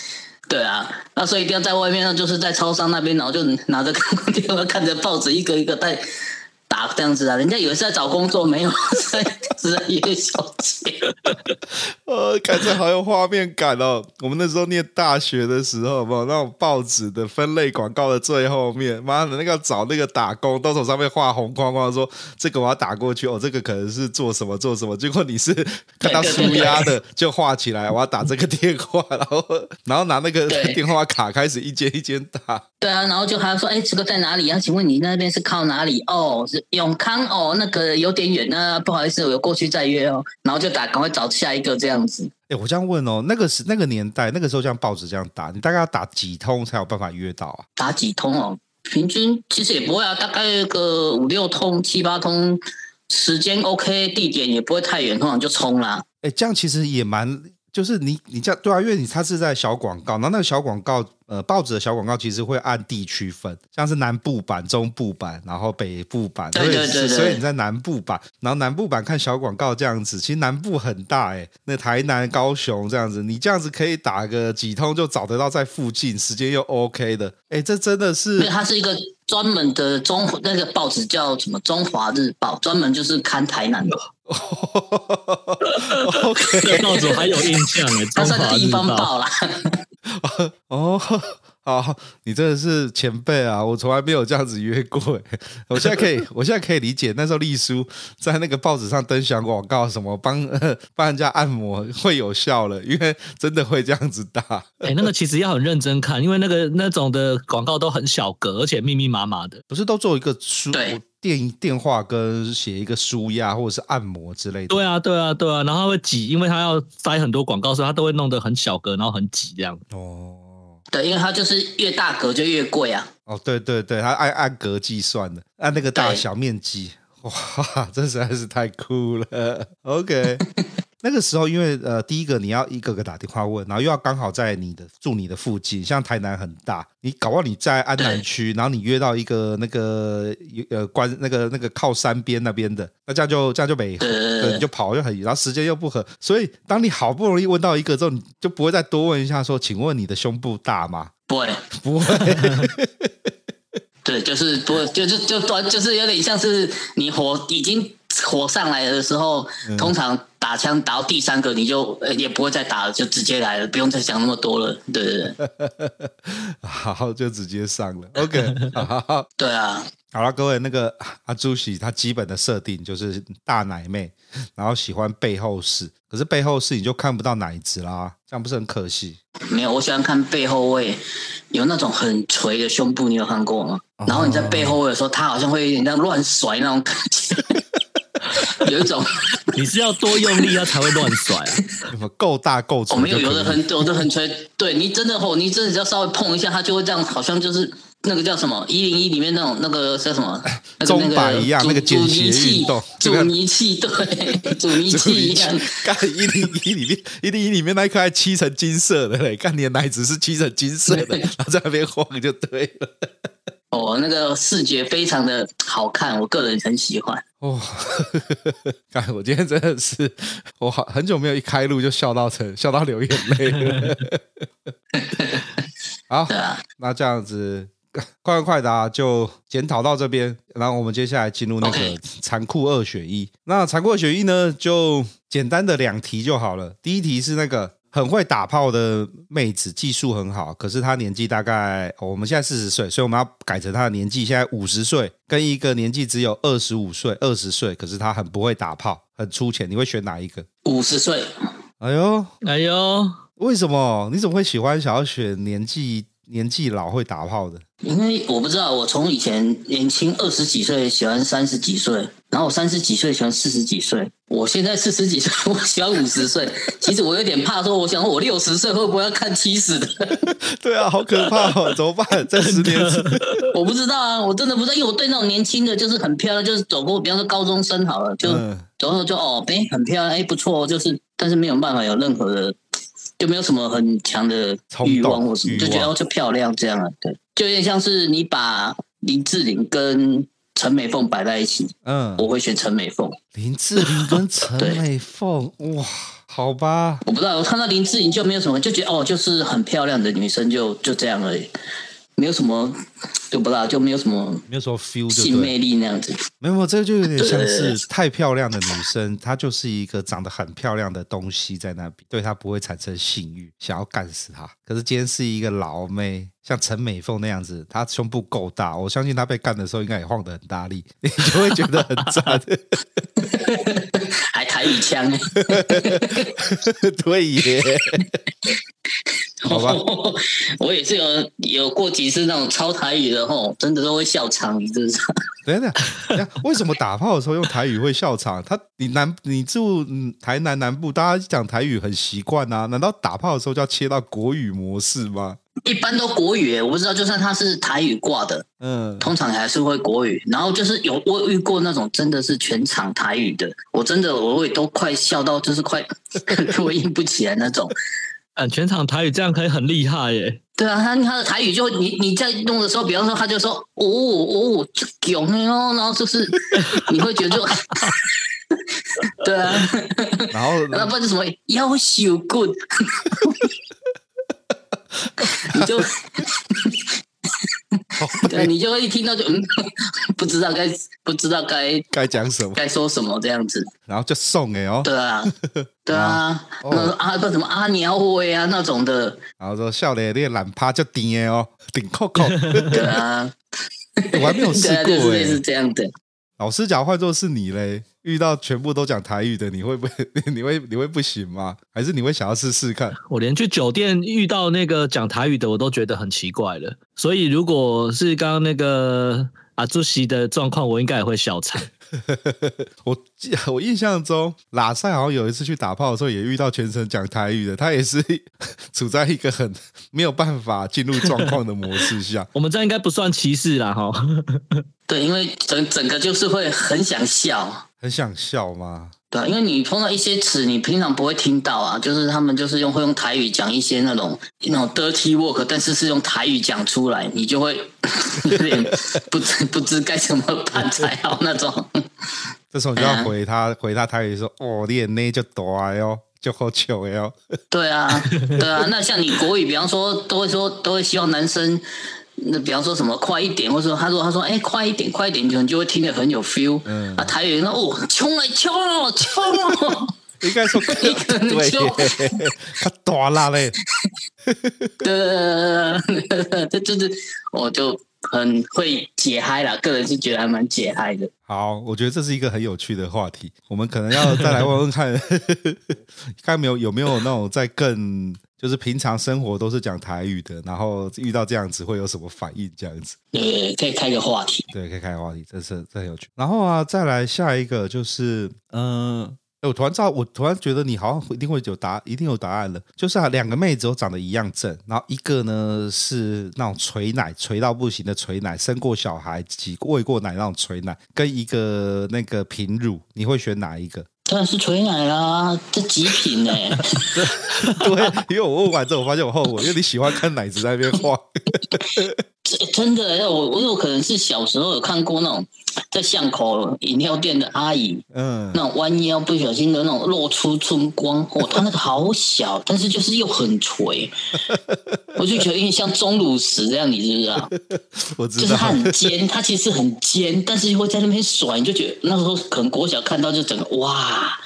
对啊，那所以一定要在外面，上就是在超商那边，然后就拿着电话 看着报纸，一个一个带。打这样子啊，人家以为是在找工作，没有 在是在约小姐。呃，感觉好有画面感哦。我们那时候念大学的时候，有没有那种报纸的分类广告的最后面，妈的，那个找那个打工，都从上面画红框框，说这个我要打过去哦，这个可能是做什么做什么。结果你是看到纾压的就画起来，我要打这个电话，然后 然后拿那个电话卡开始一间一间打。对啊，然后就还要说，哎，这个在哪里啊？请问你那边是靠哪里？哦，是。永康哦，那个有点远呢，不好意思，我过去再约哦。然后就打，赶快找下一个这样子。哎，我这样问哦，那个是那个年代，那个时候像报纸这样打，你大概要打几通才有办法约到啊？打几通哦？平均其实也不会啊，大概个五六通、七八通，时间 OK，地点也不会太远，通常就冲啦。哎，这样其实也蛮。就是你，你这样对啊，因为你它是在小广告，然后那个小广告，呃，报纸的小广告其实会按地区分，像是南部版、中部版，然后北部版，对对对对，所以你在南部版，然后南部版看小广告这样子，其实南部很大哎，那台南、高雄这样子，你这样子可以打个几通就找得到在附近，时间又 OK 的，哎，这真的是，它是一个专门的中那个报纸叫什么《中华日报》，专门就是看台南的。OK，这报纸还有印象哎，他算地方报啦。哦，好，你真的是前辈啊！我从来没有这样子约过。我现在可以，我现在可以理解那时候丽叔在那个报纸上登小广告，什么帮 帮人家按摩会有效了，因为真的会这样子打。哎，那个其实要很认真看，因为那个那种的广告都很小格，而且密密麻麻的，不是都做一个书？对。电电话跟写一个书压或者是按摩之类的。对啊，对啊，对啊，然后他会挤，因为他要塞很多广告，所以他都会弄得很小格，然后很挤这样。哦，对，因为它就是越大格就越贵啊。哦，对对对，它按按格计算的，按那个大小面积。哇，这实在是太酷了。OK，那个时候，因为呃，第一个你要一个个打电话问，然后又要刚好在你的住你的附近，像台南很大，你搞不好你在安南区，然后你约到一个那个呃关那个那个靠山边那边的，那这样就这样就没合，对，你就跑就很远，然后时间又不合，所以当你好不容易问到一个之后，你就不会再多问一下说，请问你的胸部大吗？不会，不会。对，就是不会，就是就端，就是有点像是你火已经火上来的时候，嗯、通常打枪打到第三个，你就也不会再打了，就直接来了，不用再想那么多了。对对对，好，就直接上了。OK，好，好，对啊，好了，各位，那个阿朱喜他基本的设定就是大奶妹，然后喜欢背后式，可是背后式你就看不到奶子啦，这样不是很可惜？没有，我喜欢看背后位，有那种很垂的胸部，你有看过吗？然后你在背后位的时候，他好像会有点那样乱甩那种感觉，有一种 你是要多用力，它才会乱甩啊？够大够粗？我没有，有的很有的很垂，对你真的哦，你真的只要稍微碰一下，它就会这样，好像就是。那个叫什么？一零一里面那种那个叫什么？那个钟摆一样，那个阻尼器，阻尼器对，阻尼 器一样。干一零一里面，一零一里面那一颗还漆成金色的嘞，干你的奶子是漆成金色的，然后在那边晃就对了。哦，那个视觉非常的好看，我个人很喜欢。哦，看，我今天真的是，我好很久没有一开录就笑到成笑到流眼泪了。好，那这样子。快问快答就检讨到这边，然后我们接下来进入那个残酷二选一。那残酷二选一呢，就简单的两题就好了。第一题是那个很会打炮的妹子，技术很好，可是她年纪大概我们现在四十岁，所以我们要改成她的年纪现在五十岁，跟一个年纪只有二十五岁、二十岁，可是她很不会打炮，很粗浅，你会选哪一个？五十岁。哎呦，哎呦，为什么？你怎么会喜欢想要选年纪年纪老会打炮的？因为我不知道，我从以前年轻二十几岁喜欢三十几岁，然后我三十几岁喜欢四十几岁，我现在四十几岁我喜欢五十岁。其实我有点怕说，我想我六十岁会不会要看七十的？对啊，好可怕哦！怎么办？这十年我不知道啊，我真的不知道，因为我对那种年轻的就是很漂亮，就是走过，比方说高中生好了，就、嗯、走过就哦，哎，很漂亮，哎，不错，就是，但是没有办法有任何的。就没有什么很强的欲望或什么，就觉得就漂亮这样啊，对，就有点像是你把林志玲跟陈美凤摆在一起，嗯，我会选陈美凤。林志玲跟陈美凤，哇，好吧，我不知道，我看到林志玲就没有什么，就觉得哦，就是很漂亮的女生就，就就这样而已。没有什么，就不知道，就没有什么，没有什么 feel，性魅力那样子。没有，这个就有点像是太漂亮的女生，她就是一个长得很漂亮的东西在那边，对她不会产生性欲，想要干死她。可是今天是一个老妹，像陈美凤那样子，她胸部够大，我相信她被干的时候应该也晃得很大力，你就会觉得很赞。还台语腔，对耶。好吧，我也是有有过几次那种超台语的吼，真的都会笑场，你知不知道？等等，为什么打炮的时候用台语会笑场？他你南你住台南南部，大家讲台语很习惯啊，难道打炮的时候就要切到国语模式吗？一般都国语，我不知道，就算他是台语挂的，嗯，通常还是会国语。然后就是有我遇过那种真的是全场台语的，我真的我会都快笑到就是快 我应不起来那种。嗯全场台语这样可以很厉害耶！对啊，他他的台语就你你在弄的时候，比方说他就说哦哦就囧哦，然后就是你会觉得就 对啊，然后那 不然就什么夭寿 good，你就。对，你就会一听到就嗯，不知道该不知道该该讲什么，该说什么这样子，然后就送哎哦，对啊，对啊，那阿不什么阿鸟威啊那种的，然后说笑脸那个懒趴就顶哎哦，顶扣扣，对啊，我还没有试过哎，是这样的。老师讲，换作是你嘞，遇到全部都讲台语的，你会不会？你会你会不行吗？还是你会想要试试看？我连去酒店遇到那个讲台语的，我都觉得很奇怪了。所以如果是刚刚那个阿朱席的状况，我应该也会笑场。我记，我印象中，拉塞好像有一次去打炮的时候，也遇到全程讲台语的，他也是 处在一个很没有办法进入状况的模式下。我们这应该不算歧视啦，哈。对，因为整整个就是会很想笑，很想笑吗？对，啊因为你碰到一些词，你平常不会听到啊，就是他们就是用会用台语讲一些那种那种 dirty work，但是是用台语讲出来，你就会 有点不知不知该怎么办才好 那种。这时候你就要回他，回他台语说：“哦，你眼泪就大哟，就好糗哟。”对啊，对啊，那像你国语，比方说都会说都会希望男生。那比方说什么快一点，或者说他说他说哎、欸、快一点快一点，你就会听得很有 feel。嗯，啊台语那哦冲来冲哦冲哦，应该说 一个人对，他大啦嘞。对，这就是我就很会解嗨啦，个人是觉得还蛮解嗨的。好，我觉得这是一个很有趣的话题，我们可能要再来问问看，看没有有没有那种在更。就是平常生活都是讲台语的，然后遇到这样子会有什么反应？这样子，对，可以开个话题。对，可以开个话题，这是这很有趣。然后啊，再来下一个就是，嗯、呃，我突然知道，我突然觉得你好像一定会有答，一定有答案了。就是啊，两个妹子都长得一样正，然后一个呢是那种垂奶垂到不行的垂奶，生过小孩、挤喂过奶那种垂奶，跟一个那个平乳，你会选哪一个？当然是纯奶啦，这极品呢。对，因为我问完之后，我发现我后悔，因为你喜欢看奶子在那边晃。真的，我我有可能是小时候有看过那种在巷口饮料店的阿姨，嗯，那种弯腰不小心的那种露出春光，哦，她那个好小，但是就是又很垂，我就觉得有点像钟乳石这样，你知不知道？我知道，就是它很尖，它其实很尖，但是又会在那边甩，你就觉得那时候可能国小看到就整个哇。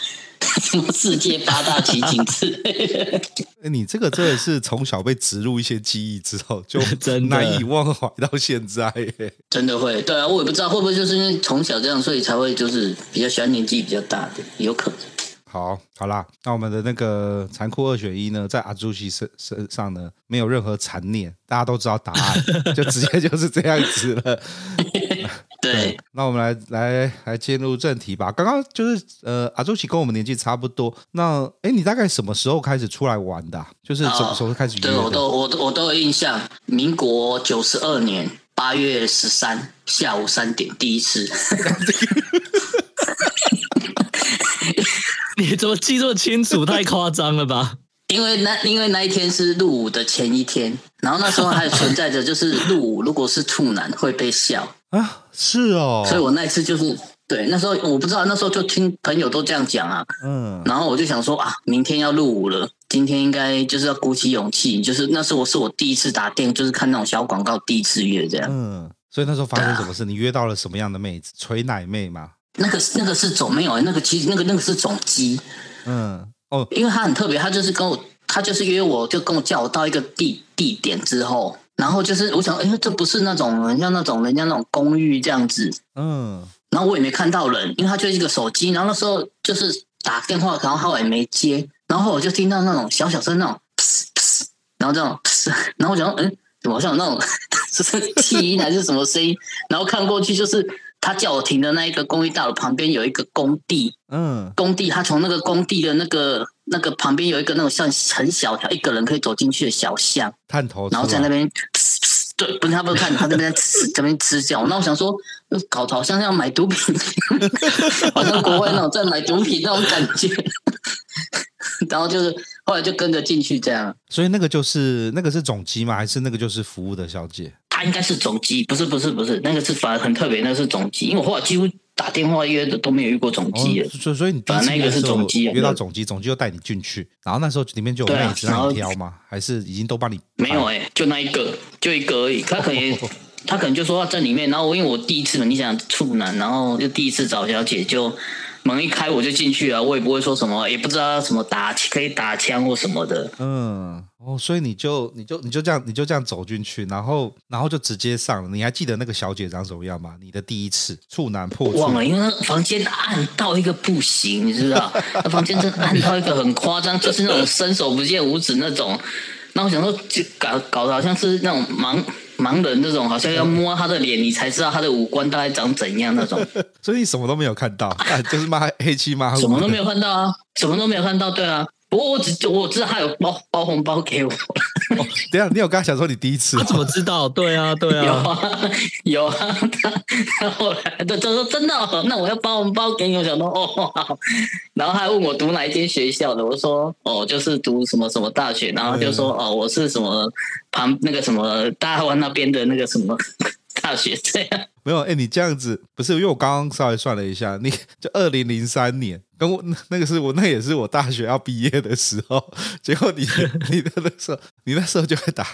什么世界八大奇景之类的？哎，你这个真的是从小被植入一些记忆之后，就 真难以忘怀到现在。真的会，对啊，我也不知道会不会就是因为从小这样，所以才会就是比较喜欢年纪比较大的，有可能。好，好啦，那我们的那个残酷二选一呢，在阿朱西身身上呢，没有任何残念，大家都知道答案，就直接就是这样子了。对，那我们来来来进入正题吧。刚刚就是呃，阿朱奇跟我们年纪差不多。那哎，你大概什么时候开始出来玩的啊？就是什么时候开始？对，我都我都我都有印象。民国九十二年八月十三下午三点，第一次。你怎么记这么清楚？太夸张了吧！因为那因为那一天是入伍的前一天，然后那时候还存在着，就是入伍如果是处男会被笑啊，是哦。所以我那次就是对那时候我不知道，那时候就听朋友都这样讲啊，嗯，然后我就想说啊，明天要入伍了，今天应该就是要鼓起勇气，就是那时候我是我第一次打电，就是看那种小广告，第一次约这样，嗯，所以那时候发生什么事？啊、你约到了什么样的妹子？锤奶妹吗？那个那个是总没有，那个其实那个那个是总机，嗯哦，因为他很特别，他就是跟我，他就是约我，就跟我叫我到一个地地点之后，然后就是我想，哎，这不是那种人家那种人家那种公寓这样子，嗯，然后我也没看到人，因为他就是一个手机，然后那时候就是打电话，然后他也没接，然后我就听到那种小小声那种 然后这种，然后我想，嗯，怎么好像有那种 是气音还是什么声音？然后看过去就是。他叫我停的那一个公寓大楼旁边有一个工地，嗯，工地，他从那个工地的那个那个旁边有一个那种像很小条一个人可以走进去的小巷，探头，然后在那边，对，不是他不是看，他在那边吃，在那边吃掉。那我想说，搞得好像要买毒品，好像国外那种在买毒品那种感觉。然后就是后来就跟着进去这样。所以那个就是那个是总机吗？还是那个就是服务的小姐？应该是总机，不是不是不是，那个是反而很特别，那个是总机，因为我后来几乎打电话约的都没有遇过总机的，所以所以你第一次那个是总机，约到总机，总机就带你进去，然后那时候里面就有妹子让你挑吗？还是已经都帮你？没有哎、欸，就那一个，就一个而已。他可能 他可能就说在里面，然后因为我第一次嘛，你想处男，然后就第一次找小姐就。门一开我就进去啊，我也不会说什么，也不知道什么打可以打枪或什么的。嗯，哦，所以你就你就你就这样你就这样走进去，然后然后就直接上了。你还记得那个小姐长什么样吗？你的第一次处男破处忘了，因为那房间暗到一个不行，你知道？那房间真的暗到一个很夸张，就是那种伸手不见五指那种。那我想说，就搞搞得好像是那种盲。盲人那种，好像要摸他的脸，你才知道他的五官大概长怎样那种。所以你什么都没有看到，就是骂黑漆骂黑。什么都没有看到啊，什么都没有看到。对啊，不过我只我知道他有包包红包给我。哦，等下，你有跟他讲说你第一次？他怎么知道？对啊，对啊，有啊，有啊。他他后来他说真的、哦，那我要包红包给你。我想说哦好，然后他还问我读哪一间学校的，我说哦就是读什么什么大学，然后就说、嗯、哦我是什么旁那个什么大湾那边的那个什么大学这样。没有，哎，你这样子不是？因为我刚刚稍微算了一下，你就二零零三年，跟我那个是我那也是我大学要毕业的时候，结果你 你的那时候，你那时候就会打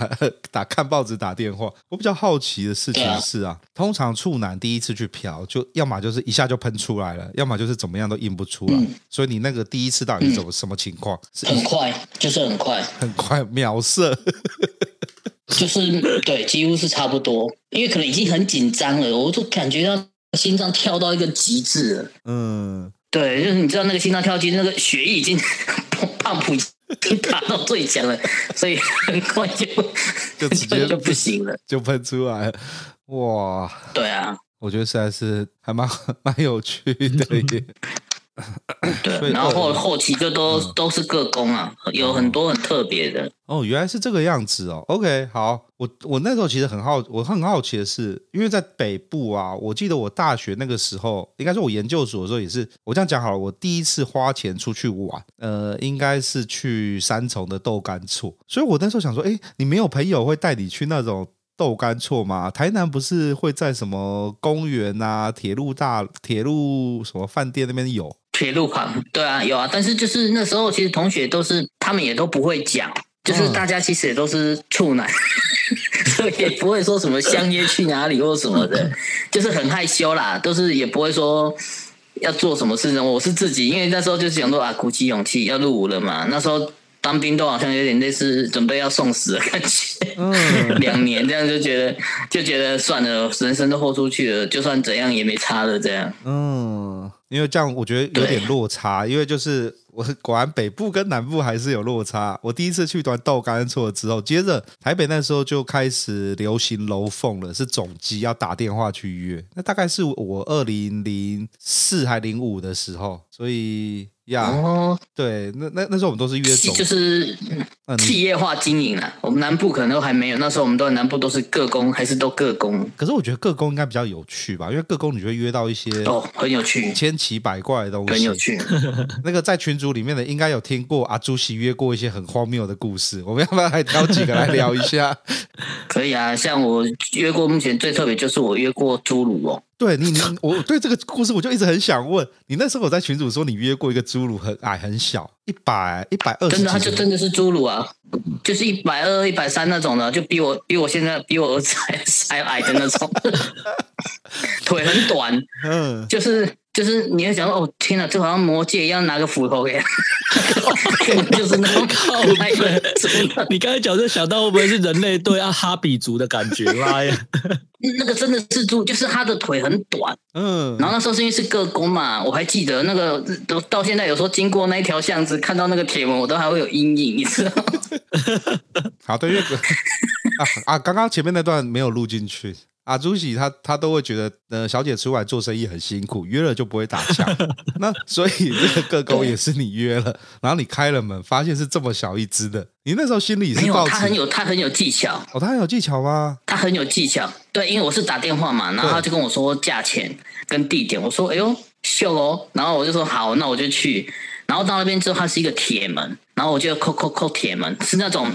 打看报纸、打电话。我比较好奇的事情是啊，通常处男第一次去嫖，就要么就是一下就喷出来了，要么就是怎么样都印不出来。嗯、所以你那个第一次到底是怎么什么情况？是很快，就是很快，很快秒射。就是对，几乎是差不多，因为可能已经很紧张了，我就感觉到心脏跳到一个极致了。嗯，对，就是你知道那个心脏跳极致，那个血液已经 胖普已经达到最强了，所以很快就 就直接就不行了，就喷出来了。哇，对啊，我觉得实在是还蛮 蛮有趣的耶。对，然后后后期就都、嗯、都是个工啊，有很多很特别的。哦，原来是这个样子哦。OK，好，我我那时候其实很好，我很好奇的是，因为在北部啊，我记得我大学那个时候，应该说我研究所的时候也是，我这样讲好了，我第一次花钱出去玩，呃，应该是去三重的豆干厝，所以我那时候想说，哎，你没有朋友会带你去那种豆干厝吗？台南不是会在什么公园啊、铁路大、铁路什么饭店那边有？铁路旁，对啊，有啊，但是就是那时候，其实同学都是他们也都不会讲，就是大家其实也都是处男，嗯、所以也不会说什么相约去哪里或什么的，就是很害羞啦，都是也不会说要做什么事情。我是自己，因为那时候就是想说啊，鼓起勇气要入伍了嘛，那时候。当兵都好像有点类似准备要送死的感觉，嗯，两年这样就觉得就觉得算了，人生都豁出去了，就算怎样也没差了这样。嗯，因为这样我觉得有点落差，因为就是我果然北部跟南部还是有落差。我第一次去端豆干厝之后，接着台北那时候就开始流行楼凤了，是总机要打电话去约。那大概是我二零零四还零五的时候，所以。呀，yeah, 哦，对，那那那时候我们都是约总，就是企业化经营啊。我们南部可能都还没有，那时候我们都在南部都是各工，还是都各工。可是我觉得各工应该比较有趣吧，因为各工你就会约到一些哦，很有趣，千奇百怪的东西，很有趣。那个在群组里面的应该有听过阿朱熹约过一些很荒谬的故事，我们要不要来挑几个来聊一下？可以啊，像我约过，目前最特别就是我约过侏儒哦。对你，你我对这个故事我就一直很想问你。那时候我在群主说你约过一个侏儒，很矮很小，一百一百二十，真的他就真的是侏儒啊，就是一百二一百三那种的，就比我比我现在比我儿子还还矮的那种，腿很短，嗯，就是。就是你会想说哦，天哪，就好像魔戒一样，拿个斧头给，就是那种靠来的。你刚才讲就想到会不会是人类对阿哈比族的感觉？妈呀，那个真的是猪，就是他的腿很短。嗯，然后那时候是因为是个工嘛，我还记得那个都到现在，有时候经过那一条巷子，看到那个铁门，我都还会有阴影，你知道吗？好，对，因为 啊啊，刚刚前面那段没有录进去。阿朱喜他他都会觉得，呃，小姐出来做生意很辛苦，约了就不会打枪。那所以这个个工也是你约了，然后你开了门，发现是这么小一只的，你那时候心里是他很有他很有技巧哦，他很有技巧吗？他很有技巧，对，因为我是打电话嘛，然后他就跟我说价钱跟地点，我说哎呦秀哦，然后我就说好，那我就去，然后到那边之后，它是一个铁门，然后我就扣扣扣铁门，是那种。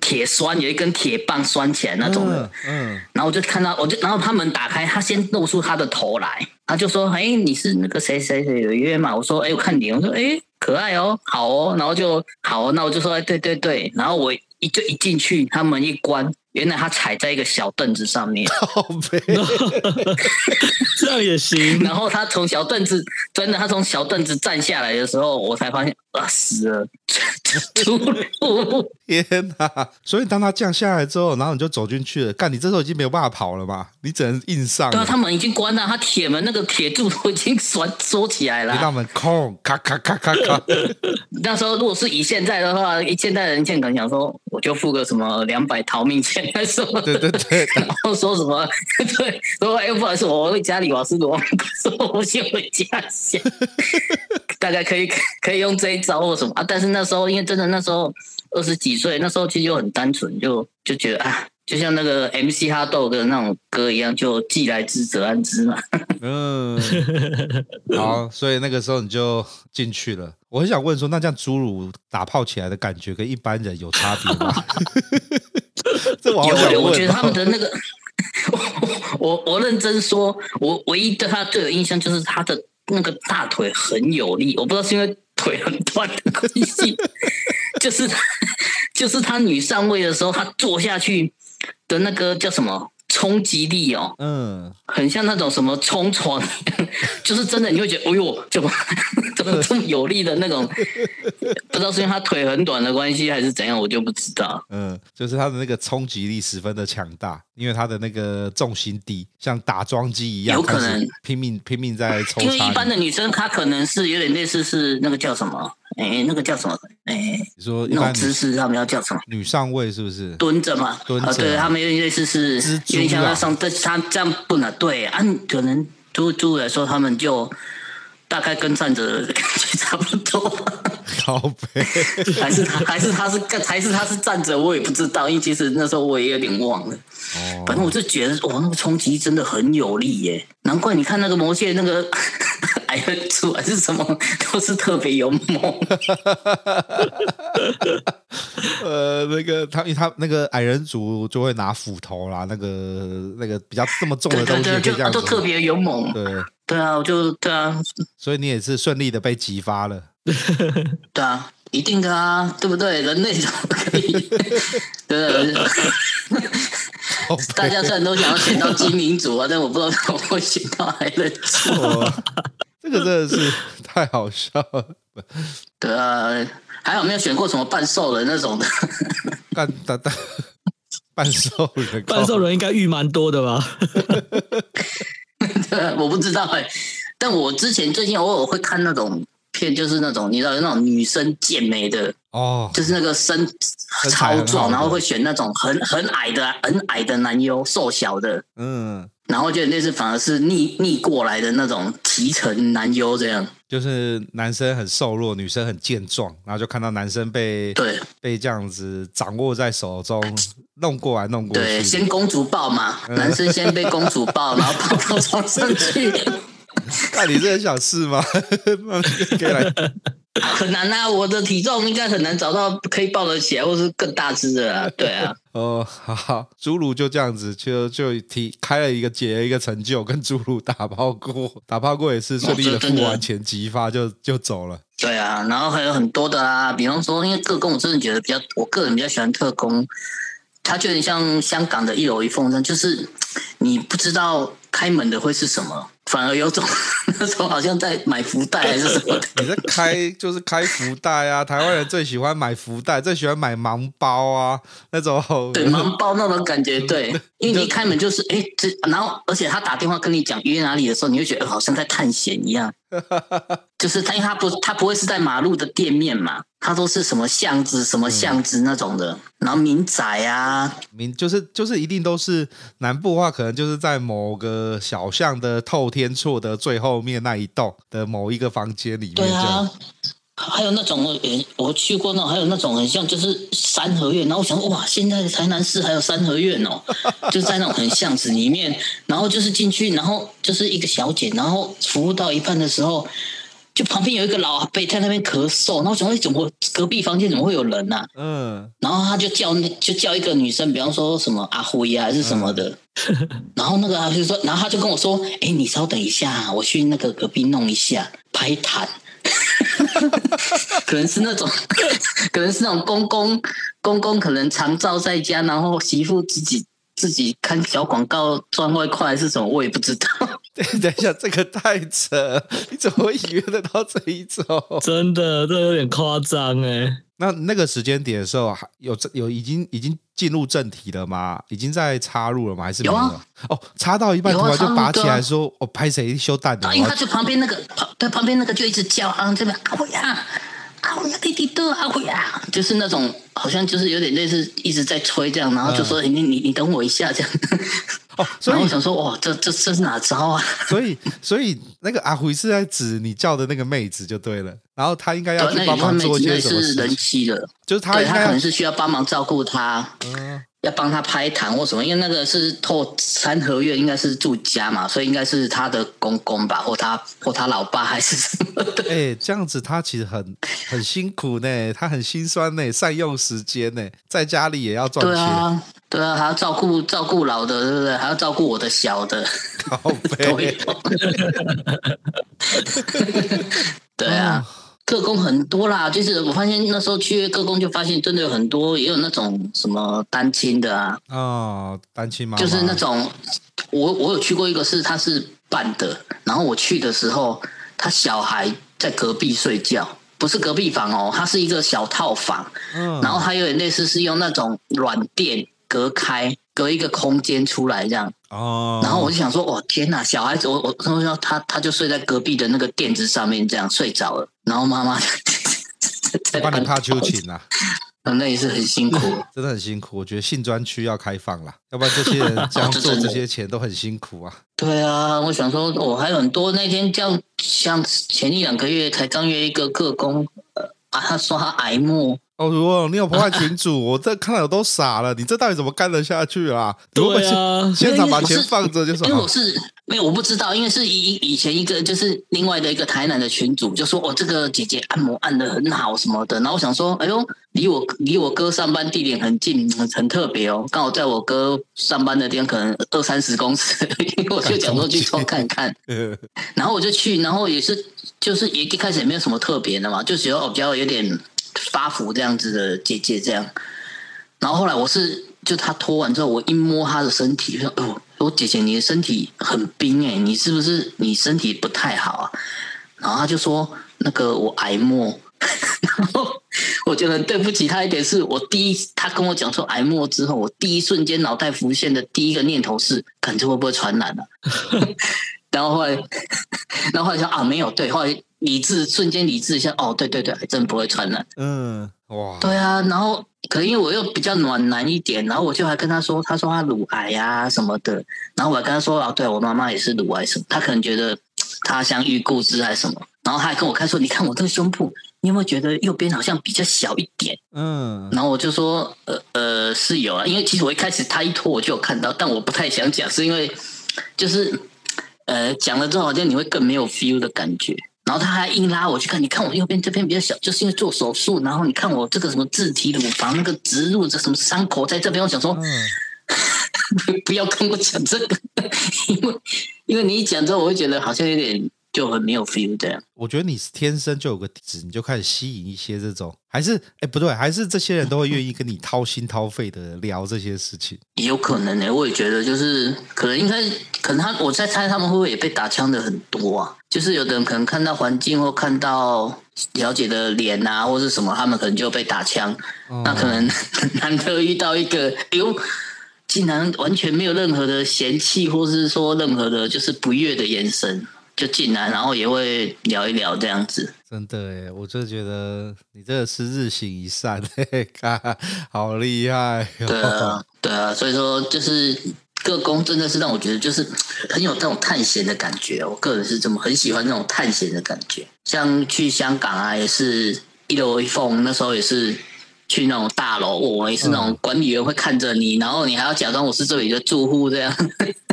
铁栓有一根铁棒拴起来那种的，嗯，嗯，然后我就看到，我就然后他们打开，他先露出他的头来，他就说：“哎，你是那个谁谁谁有约吗？”我说：“哎，我看你。”我说：“哎，可爱哦，好哦。”然后就好，那我就说：“哎，对对对。”然后我一就一进去，他门一关。原来他踩在一个小凳子上面，这样也行。然后他从小凳子，真的，他从小凳子站下来的时候，我才发现啊，死了，出路！天哪！所以当他降下来之后，然后你就走进去了。干，你这时候已经没有办法跑了嘛？你只能硬上。对啊，他门已经关了，他铁门那个铁柱都已经锁锁起来了。那门空，咔咔咔咔咔。那时候如果是以现在的话，以现在人现在可能想说，我就付个什么两百逃命钱。还是什么？对对对，然后说什么？对，说哎，不好意思，我会家里瓦斯炉，说我先回家先。大概可以可以用这一招或什么啊？但是那时候，因为真的那时候二十几岁，那时候其实就很单纯，就就觉得啊，就像那个 MC 哈豆的那种歌一样，就既来之则安之嘛。嗯，好，所以那个时候你就进去了。我很想问说，那这样侏儒打炮起来的感觉跟一般人有差别吗？有，我觉得他们的那个，我我，我认真说，我唯一对他最有印象就是他的那个大腿很有力，我不知道是因为腿很短的关系，就是就是他女上位的时候，他坐下去的那个叫什么？冲击力哦，嗯，很像那种什么冲床，就是真的你会觉得，哎呦，怎么 怎么这么有力的那种？不知道是因为他腿很短的关系，还是怎样，我就不知道。嗯，就是他的那个冲击力十分的强大，因为他的那个重心低，像打桩机一样，有可能拼命拼命在抽。因为一般的女生，她可能是有点类似是那个叫什么？哎、欸，那个叫什么？哎、欸，你说那种姿势，他们要叫什么？女上位是不是？蹲着嘛，蹲着、啊。对他们有点类似是，有点像要上，但他这样不能对啊，可能猪猪来说，他们就大概跟站着感觉差不多。还是他，还是他是，还是他是站着，我也不知道，因为其实那时候我也有点忘了。哦，反正我就觉得，哇，那个冲击真的很有力耶，难怪你看那个魔戒那个。矮人族还是什么，都是特别勇猛。呃，那个他，他那个矮人族就会拿斧头啦，那个那个比较这么重的东西，对对对，就都特别勇猛。对对啊，我就对啊，所以你也是顺利的被激发了。对啊，一定的啊，对不对？人类怎么可以？对，对。大家虽然都想要选到精灵族啊，但我不知道怎么会选到矮人族。这个真的是太好笑了。对啊，还有没有选过什么半兽人那种的？半半半半兽人，半兽人应该遇蛮多的吧？对，我不知道哎、欸。但我之前最近偶尔会看那种片，就是那种你知道那种女生健美的哦，就是那个身超壮，然后会选那种很很矮的很矮的男优，瘦小的，嗯。然后就那次反而是逆逆过来的那种提成男优这样，就是男生很瘦弱，女生很健壮，然后就看到男生被对被这样子掌握在手中，弄过来弄过去，对，先公主抱嘛，男生先被公主抱，然后抱到床上去。那你是很想试吗？可以来。很难啊，我的体重应该很难找到可以抱得起来，或是更大只的啊。对啊。哦，好好，侏儒就这样子，就就提开了一个结了一个成就，跟侏儒打炮过，打炮过也是顺利的付完钱，激发就就走了。对啊，然后还有很多的啊，比方说，因为特工，我真的觉得比较，我个人比较喜欢特工，他就有点像香港的一楼一凤这样，就是你不知道开门的会是什么。反而有种 那种好像在买福袋 还是什么的。你在开就是开福袋啊！台湾人最喜欢买福袋，最喜欢买盲包啊，那种。对，盲包那种感觉，对，因为你一开门就是哎，这然后而且他打电话跟你讲约哪里的时候，你会觉得好像在探险一样。就是他，因为他不，他不会是在马路的店面嘛，他都是什么巷子、什么巷子那种的，嗯、然后民宅啊，民就是就是一定都是南部的话，可能就是在某个小巷的透天厝的最后面那一栋的某一个房间里面。对啊，还有那种诶，我去过那种，还有那种很像就是三合院，然后我想哇，现在的台南市还有三合院哦，就是在那种很巷子里面，然后就是进去，然后就是一个小姐，然后服务到一半的时候。就旁边有一个老阿伯在那边咳嗽，然后想说怎么隔壁房间怎么会有人呐、啊？嗯，然后他就叫那就叫一个女生，比方说什么阿辉啊还是什么的，嗯、然后那个阿辉说，然后他就跟我说：“哎，你稍等一下，我去那个隔壁弄一下拍痰。” 可能是那种，可能是那种公公公公可能常照在家，然后媳妇自己自己看小广告赚外快还是什么，我也不知道。等一下，这个太扯，你怎么会约得到这一种？真的，这有点夸张哎。那那个时间点的时候，还有有已经已经进入正题了吗？已经在插入了吗？还是没有？有啊、哦，插到一半突然就拔起来说：“我拍谁修蛋的？”因为他就旁边那个旁对旁边那个就一直叫啊，这边阿辉啊，阿辉啊，弟弟的阿辉啊，就是那种好像就是有点类似一直在催这样，然后就说：“嗯、你你你等我一下这样。”哦，所以我想说，哇，这这这是哪招啊？所以所以那个阿辉是在指你叫的那个妹子就对了，然后他应该要去帮忙做一些什么事情？是人妻的，就是他，他可能是需要帮忙照顾他。嗯。要帮他拍痰或什么，因为那个是透三合院，应该是住家嘛，所以应该是他的公公吧，或他或他老爸还是什么的。哎、欸，这样子他其实很很辛苦呢，他很心酸呢，善用时间呢，在家里也要赚钱。对啊，对啊，还要照顾照顾老的，对不对？还要照顾我的小的。好悲。对啊。哦个工很多啦，就是我发现那时候去个工就发现真的有很多，也有那种什么单亲的啊，哦，单亲妈妈，就是那种我我有去过一个是他是办的，然后我去的时候，他小孩在隔壁睡觉，不是隔壁房哦，他是一个小套房，嗯，然后还有点类似是用那种软垫隔开。隔一个空间出来这样哦，然后我就想说，哦天哪，小孩子，我我他说他他就睡在隔壁的那个垫子上面这样睡着了，然后妈妈在帮你怕秋情啊，那也是很辛苦，真的很辛苦。我觉得性专区要开放了，要不然这些人这样做这些钱都很辛苦啊。对啊，我想说，我还有很多那天这样，像前一两个月才刚约一个个工，呃啊，他说他癌末。哦，如果你有破坏群主，我这看了都傻了。你这到底怎么干得下去啊？对啊，现场把钱放着就是。因为我是没有，我不知道，因为是以以前一个就是另外的一个台南的群主，就说哦，这个姐姐按摩按的很好什么的。然后我想说，哎呦，离我离我哥上班地点很近，很特别哦，刚好在我哥上班的地方，可能二三十公尺，我就想说去偷看看。然后我就去，然后也是就是也一开始也没有什么特别的嘛，就觉得哦比较有点。发福这样子的姐姐这样，然后后来我是就她脱完之后，我一摸她的身体，说：“哦，我姐姐你的身体很冰哎，你是不是你身体不太好啊？”然后她就说：“那个我癌末。”然后我觉得很对不起她一点，是我第一，她跟我讲说癌末之后，我第一瞬间脑袋浮现的第一个念头是：感觉会不会传染啊？然后后来，然后后来说啊没有，对，后来。理智瞬间理智一下，哦，对对对，还真不会传染。嗯，哇，对啊，然后可能因为我又比较暖男一点，然后我就还跟他说，他说他乳癌啊什么的，然后我还跟他说啊，对我妈妈也是乳癌什么，他可能觉得 他像预故知还是什么，然后他还跟我看说，你看我这个胸部，你有没有觉得右边好像比较小一点？嗯，然后我就说，呃呃是有啊，因为其实我一开始他一脱我就有看到，但我不太想讲，是因为就是呃讲了之后好像你会更没有 feel 的感觉。然后他还硬拉我去看，你看我右边这边比较小，就是因为做手术。然后你看我这个什么自体乳房那个植入这什么伤口在这边，我想说，嗯、不要跟我讲这个，因为因为你一讲之后，我会觉得好像有点。就很没有 feel 这样，我觉得你是天生就有个底子，你就开始吸引一些这种，还是哎不对，还是这些人都会愿意跟你掏心掏肺的聊这些事情，有可能呢、欸，我也觉得就是可能应该，可能他我在猜他们会不会也被打枪的很多啊？就是有的人可能看到环境或看到了解的脸啊，或是什么，他们可能就被打枪，嗯、那可能 难得遇到一个，哎呦，竟然完全没有任何的嫌弃，或是说任何的就是不悦的眼神。就进来，然后也会聊一聊这样子。真的哎，我就觉得你这个是日行一善，好厉害。对啊，对啊，所以说就是各工真的是让我觉得就是很有这种探险的感觉。我个人是这么很喜欢这种探险的感觉。像去香港啊，也是一楼一凤，那时候也是去那种大楼，我也是那种管理员会看着你，嗯、然后你还要假装我是这里的住户这样。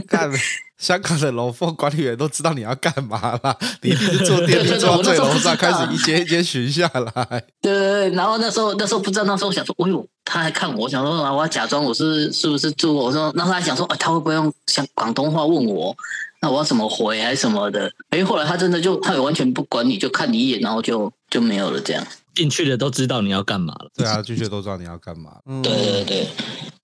香港的楼凤管理员都知道你要干嘛啦，你一直坐电梯坐到最楼上，开始一间一间巡下来。对 对对，然后那时候那时候不知道，那时候我想说，哎呦，他还看我，我想说啊，我要假装我是是不是住？我说，那他还想说，哎，他会不会用像广东话问我？那我要怎么回还是什么的？哎，后来他真的就他也完全不管你，就看你一眼，然后就就没有了。这样进去的都知道你要干嘛了。对啊，进去都知道你要干嘛。嗯，对对对，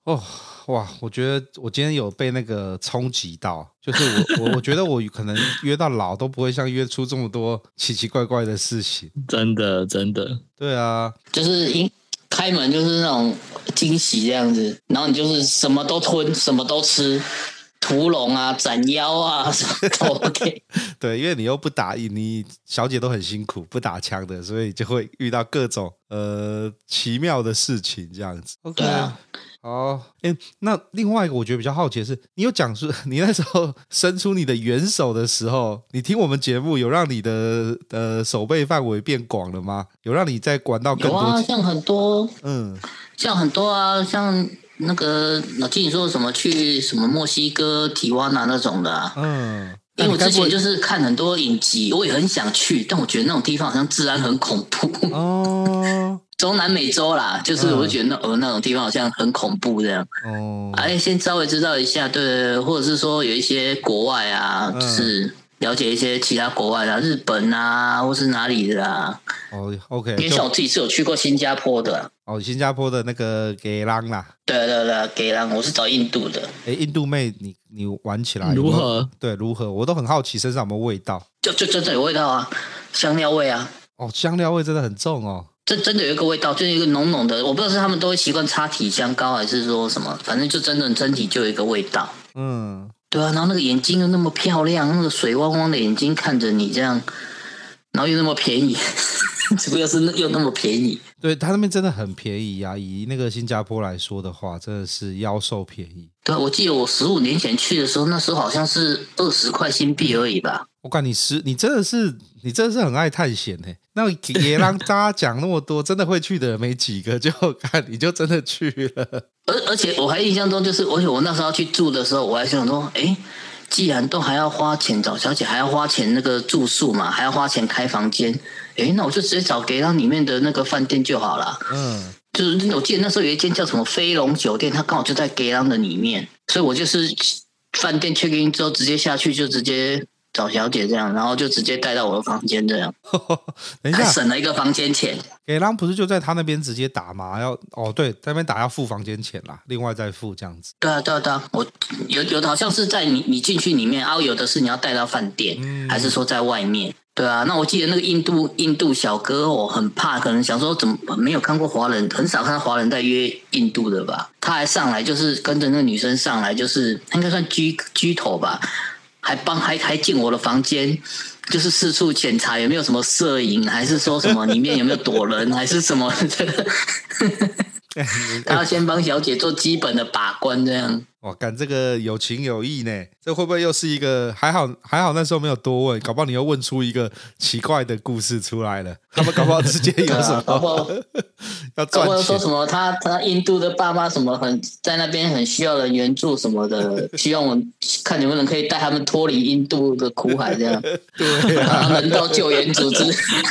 哦。哇，我觉得我今天有被那个冲击到，就是我我我觉得我可能约到老都不会像约出这么多奇奇怪怪的事情，真的真的，对啊，就是一开门就是那种惊喜这样子，然后你就是什么都吞，什么都吃，屠龙啊、斩妖啊什么都 OK。对，因为你又不打，你小姐都很辛苦，不打枪的，所以就会遇到各种呃奇妙的事情这样子。OK 啊。哦，哎，那另外一个我觉得比较好奇的是，你有讲述 你那时候伸出你的援手的时候，你听我们节目有让你的呃手背范围变广了吗？有让你再管到更多？有啊，像很多，嗯，像很多啊，像那个老听你说什么去什么墨西哥提瓦纳那种的啊，嗯，因为我之前就是看很多影集，我也很想去，但我觉得那种地方好像治安很恐怖哦。中南美洲啦，就是我觉得那呃那种地方好像很恐怖这样。哦，哎，先稍微知道一下，对，或者是说有一些国外啊，嗯、就是了解一些其他国外的、啊，日本啊，或是哪里的啊。哦，OK。因为像我自己是有去过新加坡的。哦，新加坡的那个给朗啦。对对对，给朗，我是找印度的。哎，印度妹，你你玩起来如何？对，如何？我都很好奇身上有没有味道。就就真的有味道啊，香料味啊。哦，香料味真的很重哦。这真的有一个味道，就是一个浓浓的，我不知道是他们都会习惯擦体香膏，还是说什么，反正就真的身体就有一个味道。嗯，对啊，然后那个眼睛又那么漂亮，那个水汪汪的眼睛看着你这样，然后又那么便宜，主要是又那么便宜。对，他那边真的很便宜啊，以那个新加坡来说的话，真的是妖兽便宜。对，我记得我十五年前去的时候，那时候好像是二十块新币而已吧。我感你十，你真的是，你真的是很爱探险呢。那也让大家讲那么多，真的会去的人没几个，就看你就真的去了。而而且我还印象中，就是而且我那时候去住的时候，我还想说，哎，既然都还要花钱找小姐，还要花钱那个住宿嘛，还要花钱开房间，诶，那我就直接找给到里面的那个饭店就好了。嗯，就是我记得那时候有一间叫什么飞龙酒店，它刚好就在给浪的里面，所以我就是饭店 check in 之后直接下去就直接。找小姐这样，然后就直接带到我的房间这样。等一下，省了一个房间钱。给朗不是就在他那边直接打吗？要哦，对，在那边打要付房间钱啦，另外再付这样子。对啊，对啊，对啊，我有有的好像是在你你进去里面，啊，有的是你要带到饭店，嗯、还是说在外面？对啊，那我记得那个印度印度小哥，我很怕，可能想说怎么没有看过华人，很少看到华人在约印度的吧？他还上来就是跟着那个女生上来，就是应该算居居头吧。还帮还还进我的房间，就是四处检查有没有什么摄影，还是说什么里面有没有躲人，还是什么的。他要先帮小姐做基本的把关，这样。哇，干这个有情有义呢，这会不会又是一个？还好还好那时候没有多问，搞不好你又问出一个奇怪的故事出来了。他们搞不好直接有什么？搞不好要赚钱？说什么？他他印度的爸妈什么很在那边很需要人援助什么的，希望我看能不能可以带他们脱离印度的苦海这样。对啊，人道救援组织，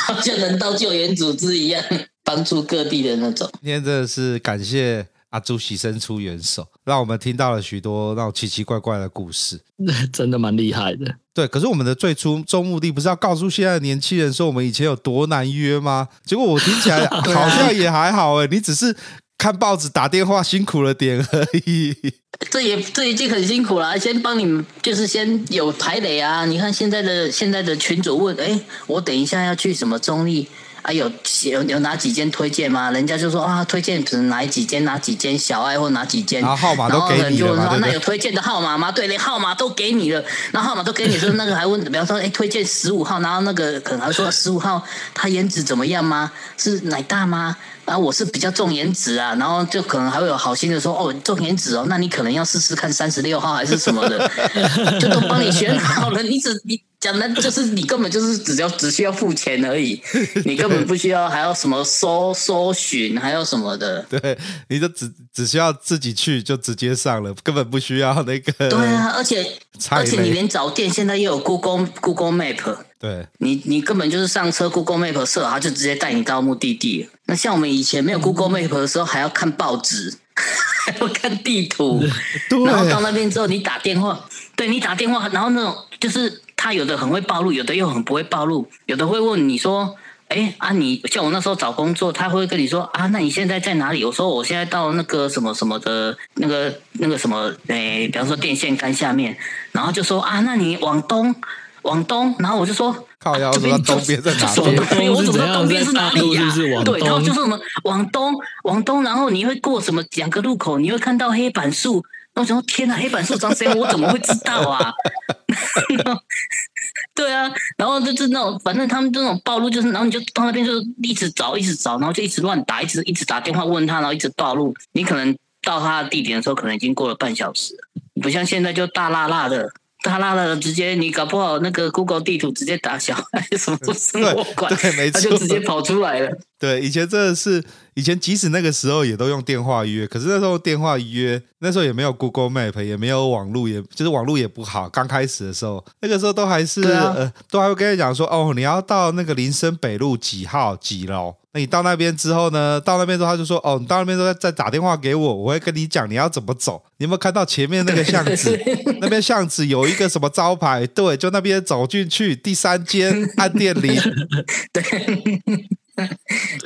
好像人道救援组织一样，帮助各地的那种。今天真的是感谢。阿朱喜伸出援手，让我们听到了许多那种奇奇怪怪的故事，真的蛮厉害的。对，可是我们的最初终目的不是要告诉现在的年轻人说我们以前有多难约吗？结果我听起来 好像也还好哎，你只是看报纸打电话辛苦了点而已。这也这已经很辛苦了，先帮你们就是先有排雷啊。你看现在的现在的群主问，哎，我等一下要去什么综艺？啊，有有有哪几间推荐吗？人家就说啊，推荐只哪几间哪几间小爱或哪几间，然后号码都给你了，那有推荐的号码吗？对，连号码都给你了，然后号码都给你，说那个还问，比方说，哎，推荐十五号，然后那个可能还说十五号他颜值怎么样吗？是奶大吗？啊，我是比较重颜值啊，然后就可能还会有好心的说，哦，重颜值哦，那你可能要试试看三十六号还是什么的，就都帮你选好了，你只你。讲的就是你根本就是只要只需要付钱而已，你根本不需要还要什么搜搜寻，还有什么的。对，你就只只需要自己去就直接上了，根本不需要那个。对啊，而且而且你连找店现在又有 Google Google Map，对，你你根本就是上车 Google Map 设，它就直接带你到目的地。那像我们以前没有 Google Map 的时候，还要看报纸，还要看地图，然后到那边之后你打电话，对你打电话，然后那种就是。他有的很会暴露，有的又很不会暴露，有的会问你说：“哎啊你，你像我那时候找工作，他会跟你说啊，那你现在在哪里？”我说：“我现在到那个什么什么的，那个那个什么，哎，比方说电线杆下面。”然后就说：“啊，那你往东，往东。”然后我就说：“靠腰，这边东边在哪边？我怎么知道东边是哪里呀、啊？对，然后就是什么往东，往东，然后你会过什么两个路口，你会看到黑板树。”我想说，天哪，黑板树长这样，我怎么会知道啊？对啊，然后就是那种，反正他们这种暴露，就是然后你就到那边就一直找，一直找，然后就一直乱打，一直一直打电话问他，然后一直暴露。你可能到他的地点的时候，可能已经过了半小时，不像现在就大辣辣的。大拉了，直接你搞不好那个 Google 地图直接打小孩什么都生活馆，对，没错，他就直接跑出来了。对，以前真的是，以前即使那个时候也都用电话约，可是那时候电话约，那时候也没有 Google Map，也没有网络，也就是网络也不好。刚开始的时候，那个时候都还是、啊、呃，都还会跟你讲说，哦，你要到那个林森北路几号几楼。那你到那边之后呢？到那边之后，他就说：“哦，你到那边之后再打电话给我，我会跟你讲你要怎么走。你有没有看到前面那个巷子？那边巷子有一个什么招牌？对，就那边走进去，第三间按电铃。对，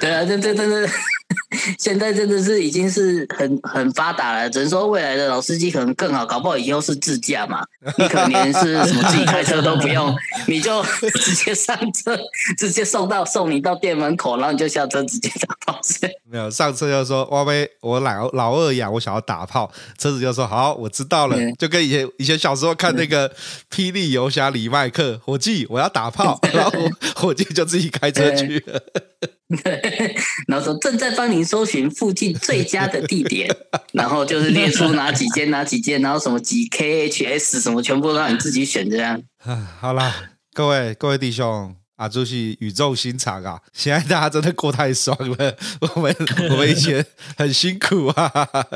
对啊，这这真的，现在真的是已经是很 很发达了。只能说未来的老司机可能更好，搞不好以后是自驾嘛。你可能连是什么自己开车都不用，你就直接上车，直接送到送你到店门口，然后你就下车直接打炮。没有上车就说哇喂，我老老二呀，我想要打炮。车子就说好，我知道了。就跟以前以前小时候看那个《霹雳游侠》里麦克，伙计我要打炮，然后伙计就自己开车去了。然后说正在帮您搜寻附近最佳的地点，然后就是列出哪几间哪几间，然后什么几 KHS 什么，全部让你自己选这样。好啦，各位各位弟兄啊，就是宇宙心长啊，现在大家真的过太爽了，我们我们以前很辛苦啊。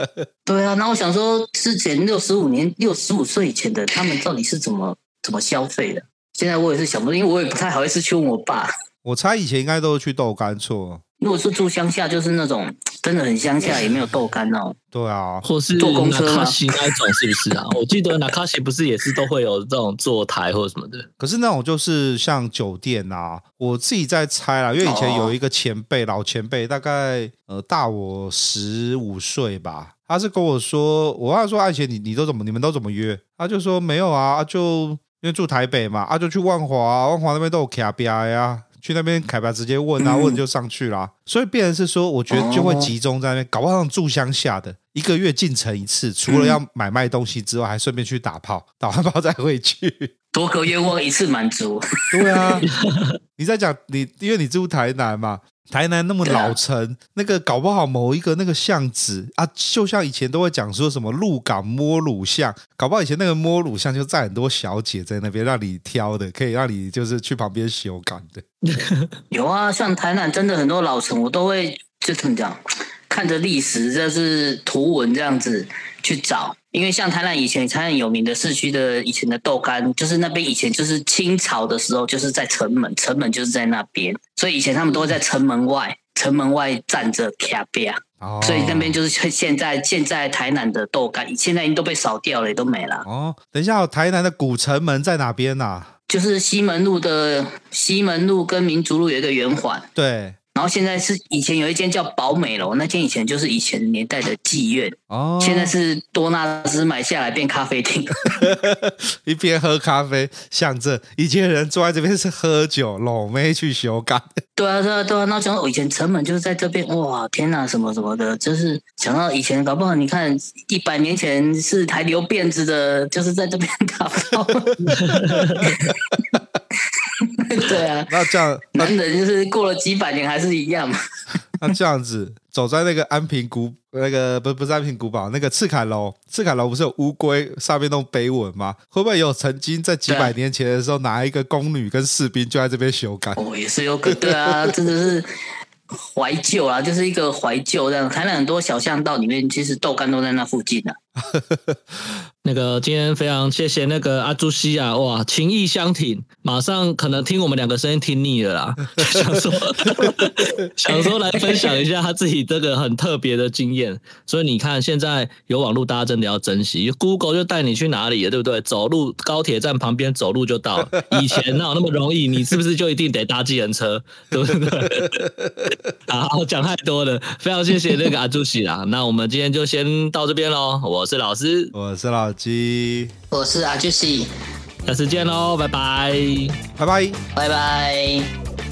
对啊，那我想说，之前六十五年六十五岁以前的他们到底是怎么怎么消费的？现在我也是想不通，因为我也不太好意思去问我爸。我猜以前应该都是去豆干厝。如果是住乡下，就是那种真的很乡下，也没有豆干哦。对啊，或是坐公车那种，是不是啊？我记得那卡西不是也是都会有这种坐台或者什么的。可是那种就是像酒店啊，我自己在猜啦，因为以前有一个前辈，哦、老前辈，大概呃大我十五岁吧，他是跟我说，我问他说，爱贤，你你都怎么，你们都怎么约？他就说没有啊，就因为住台北嘛，啊就去万华，啊，万华那边都有卡比亚呀。去那边凯白直接问啊，问就上去啦。嗯、所以变成是说，我觉得就会集中在那边，搞不好住乡下的一个月进城一次，除了要买卖东西之外，还顺便去打炮，打完炮再回去，多个愿望一次满足。对啊，你在讲你，因为你住台南嘛。台南那么老城，那个搞不好某一个那个巷子啊，就像以前都会讲说什么鹿港摸乳巷，搞不好以前那个摸乳巷就在很多小姐在那边让你挑的，可以让你就是去旁边修改的。有啊，像台南真的很多老城，我都会就怎么讲，看着历史，就是图文这样子去找。因为像台南以前，台南有名的市区的以前的豆干，就是那边以前就是清朝的时候，就是在城门，城门就是在那边，所以以前他们都会在城门外，城门外站着卡边，哦、所以那边就是现在现在台南的豆干，现在已经都被扫掉了，也都没了。哦，等一下，台南的古城门在哪边啊？就是西门路的西门路跟民族路有一个圆环。对。然后现在是以前有一间叫宝美楼，那间以前就是以前年代的妓院哦，现在是多纳斯买下来变咖啡厅，一边喝咖啡，像这以前人坐在这边是喝酒，老妹去修改。对啊，对啊，对啊。那想到以前城门就是在这边，哇，天哪，什么什么的，就是想到以前搞不好，你看一百年前是还留辫子的，就是在这边打炮。对啊，那这样，男人就是过了几百年还是一样嘛。那这样子，走在那个安平古那个不不是安平古堡，那个赤坎楼，赤坎楼不是有乌龟上面那种碑文吗？会不会有曾经在几百年前的时候，拿一个宫女跟士兵就在这边修改？哦，也是有可对啊，真的是怀旧啊，就是一个怀旧这样。台南很多小巷道里面，其实豆干都在那附近啊。那个今天非常谢谢那个阿朱西啊，哇，情意相挺，马上可能听我们两个声音听腻了啦，想说 想说来分享一下他自己这个很特别的经验。所以你看，现在有网络，大家真的要珍惜，Google 就带你去哪里了，对不对？走路高铁站旁边走路就到了，以前哪有那么容易？你是不是就一定得搭计程车，对不对？好，讲太多了，非常谢谢那个阿朱西啦。那我们今天就先到这边喽，我是老师，我是老鸡，我是阿 j 西，下次见喽，拜拜，拜拜，拜拜。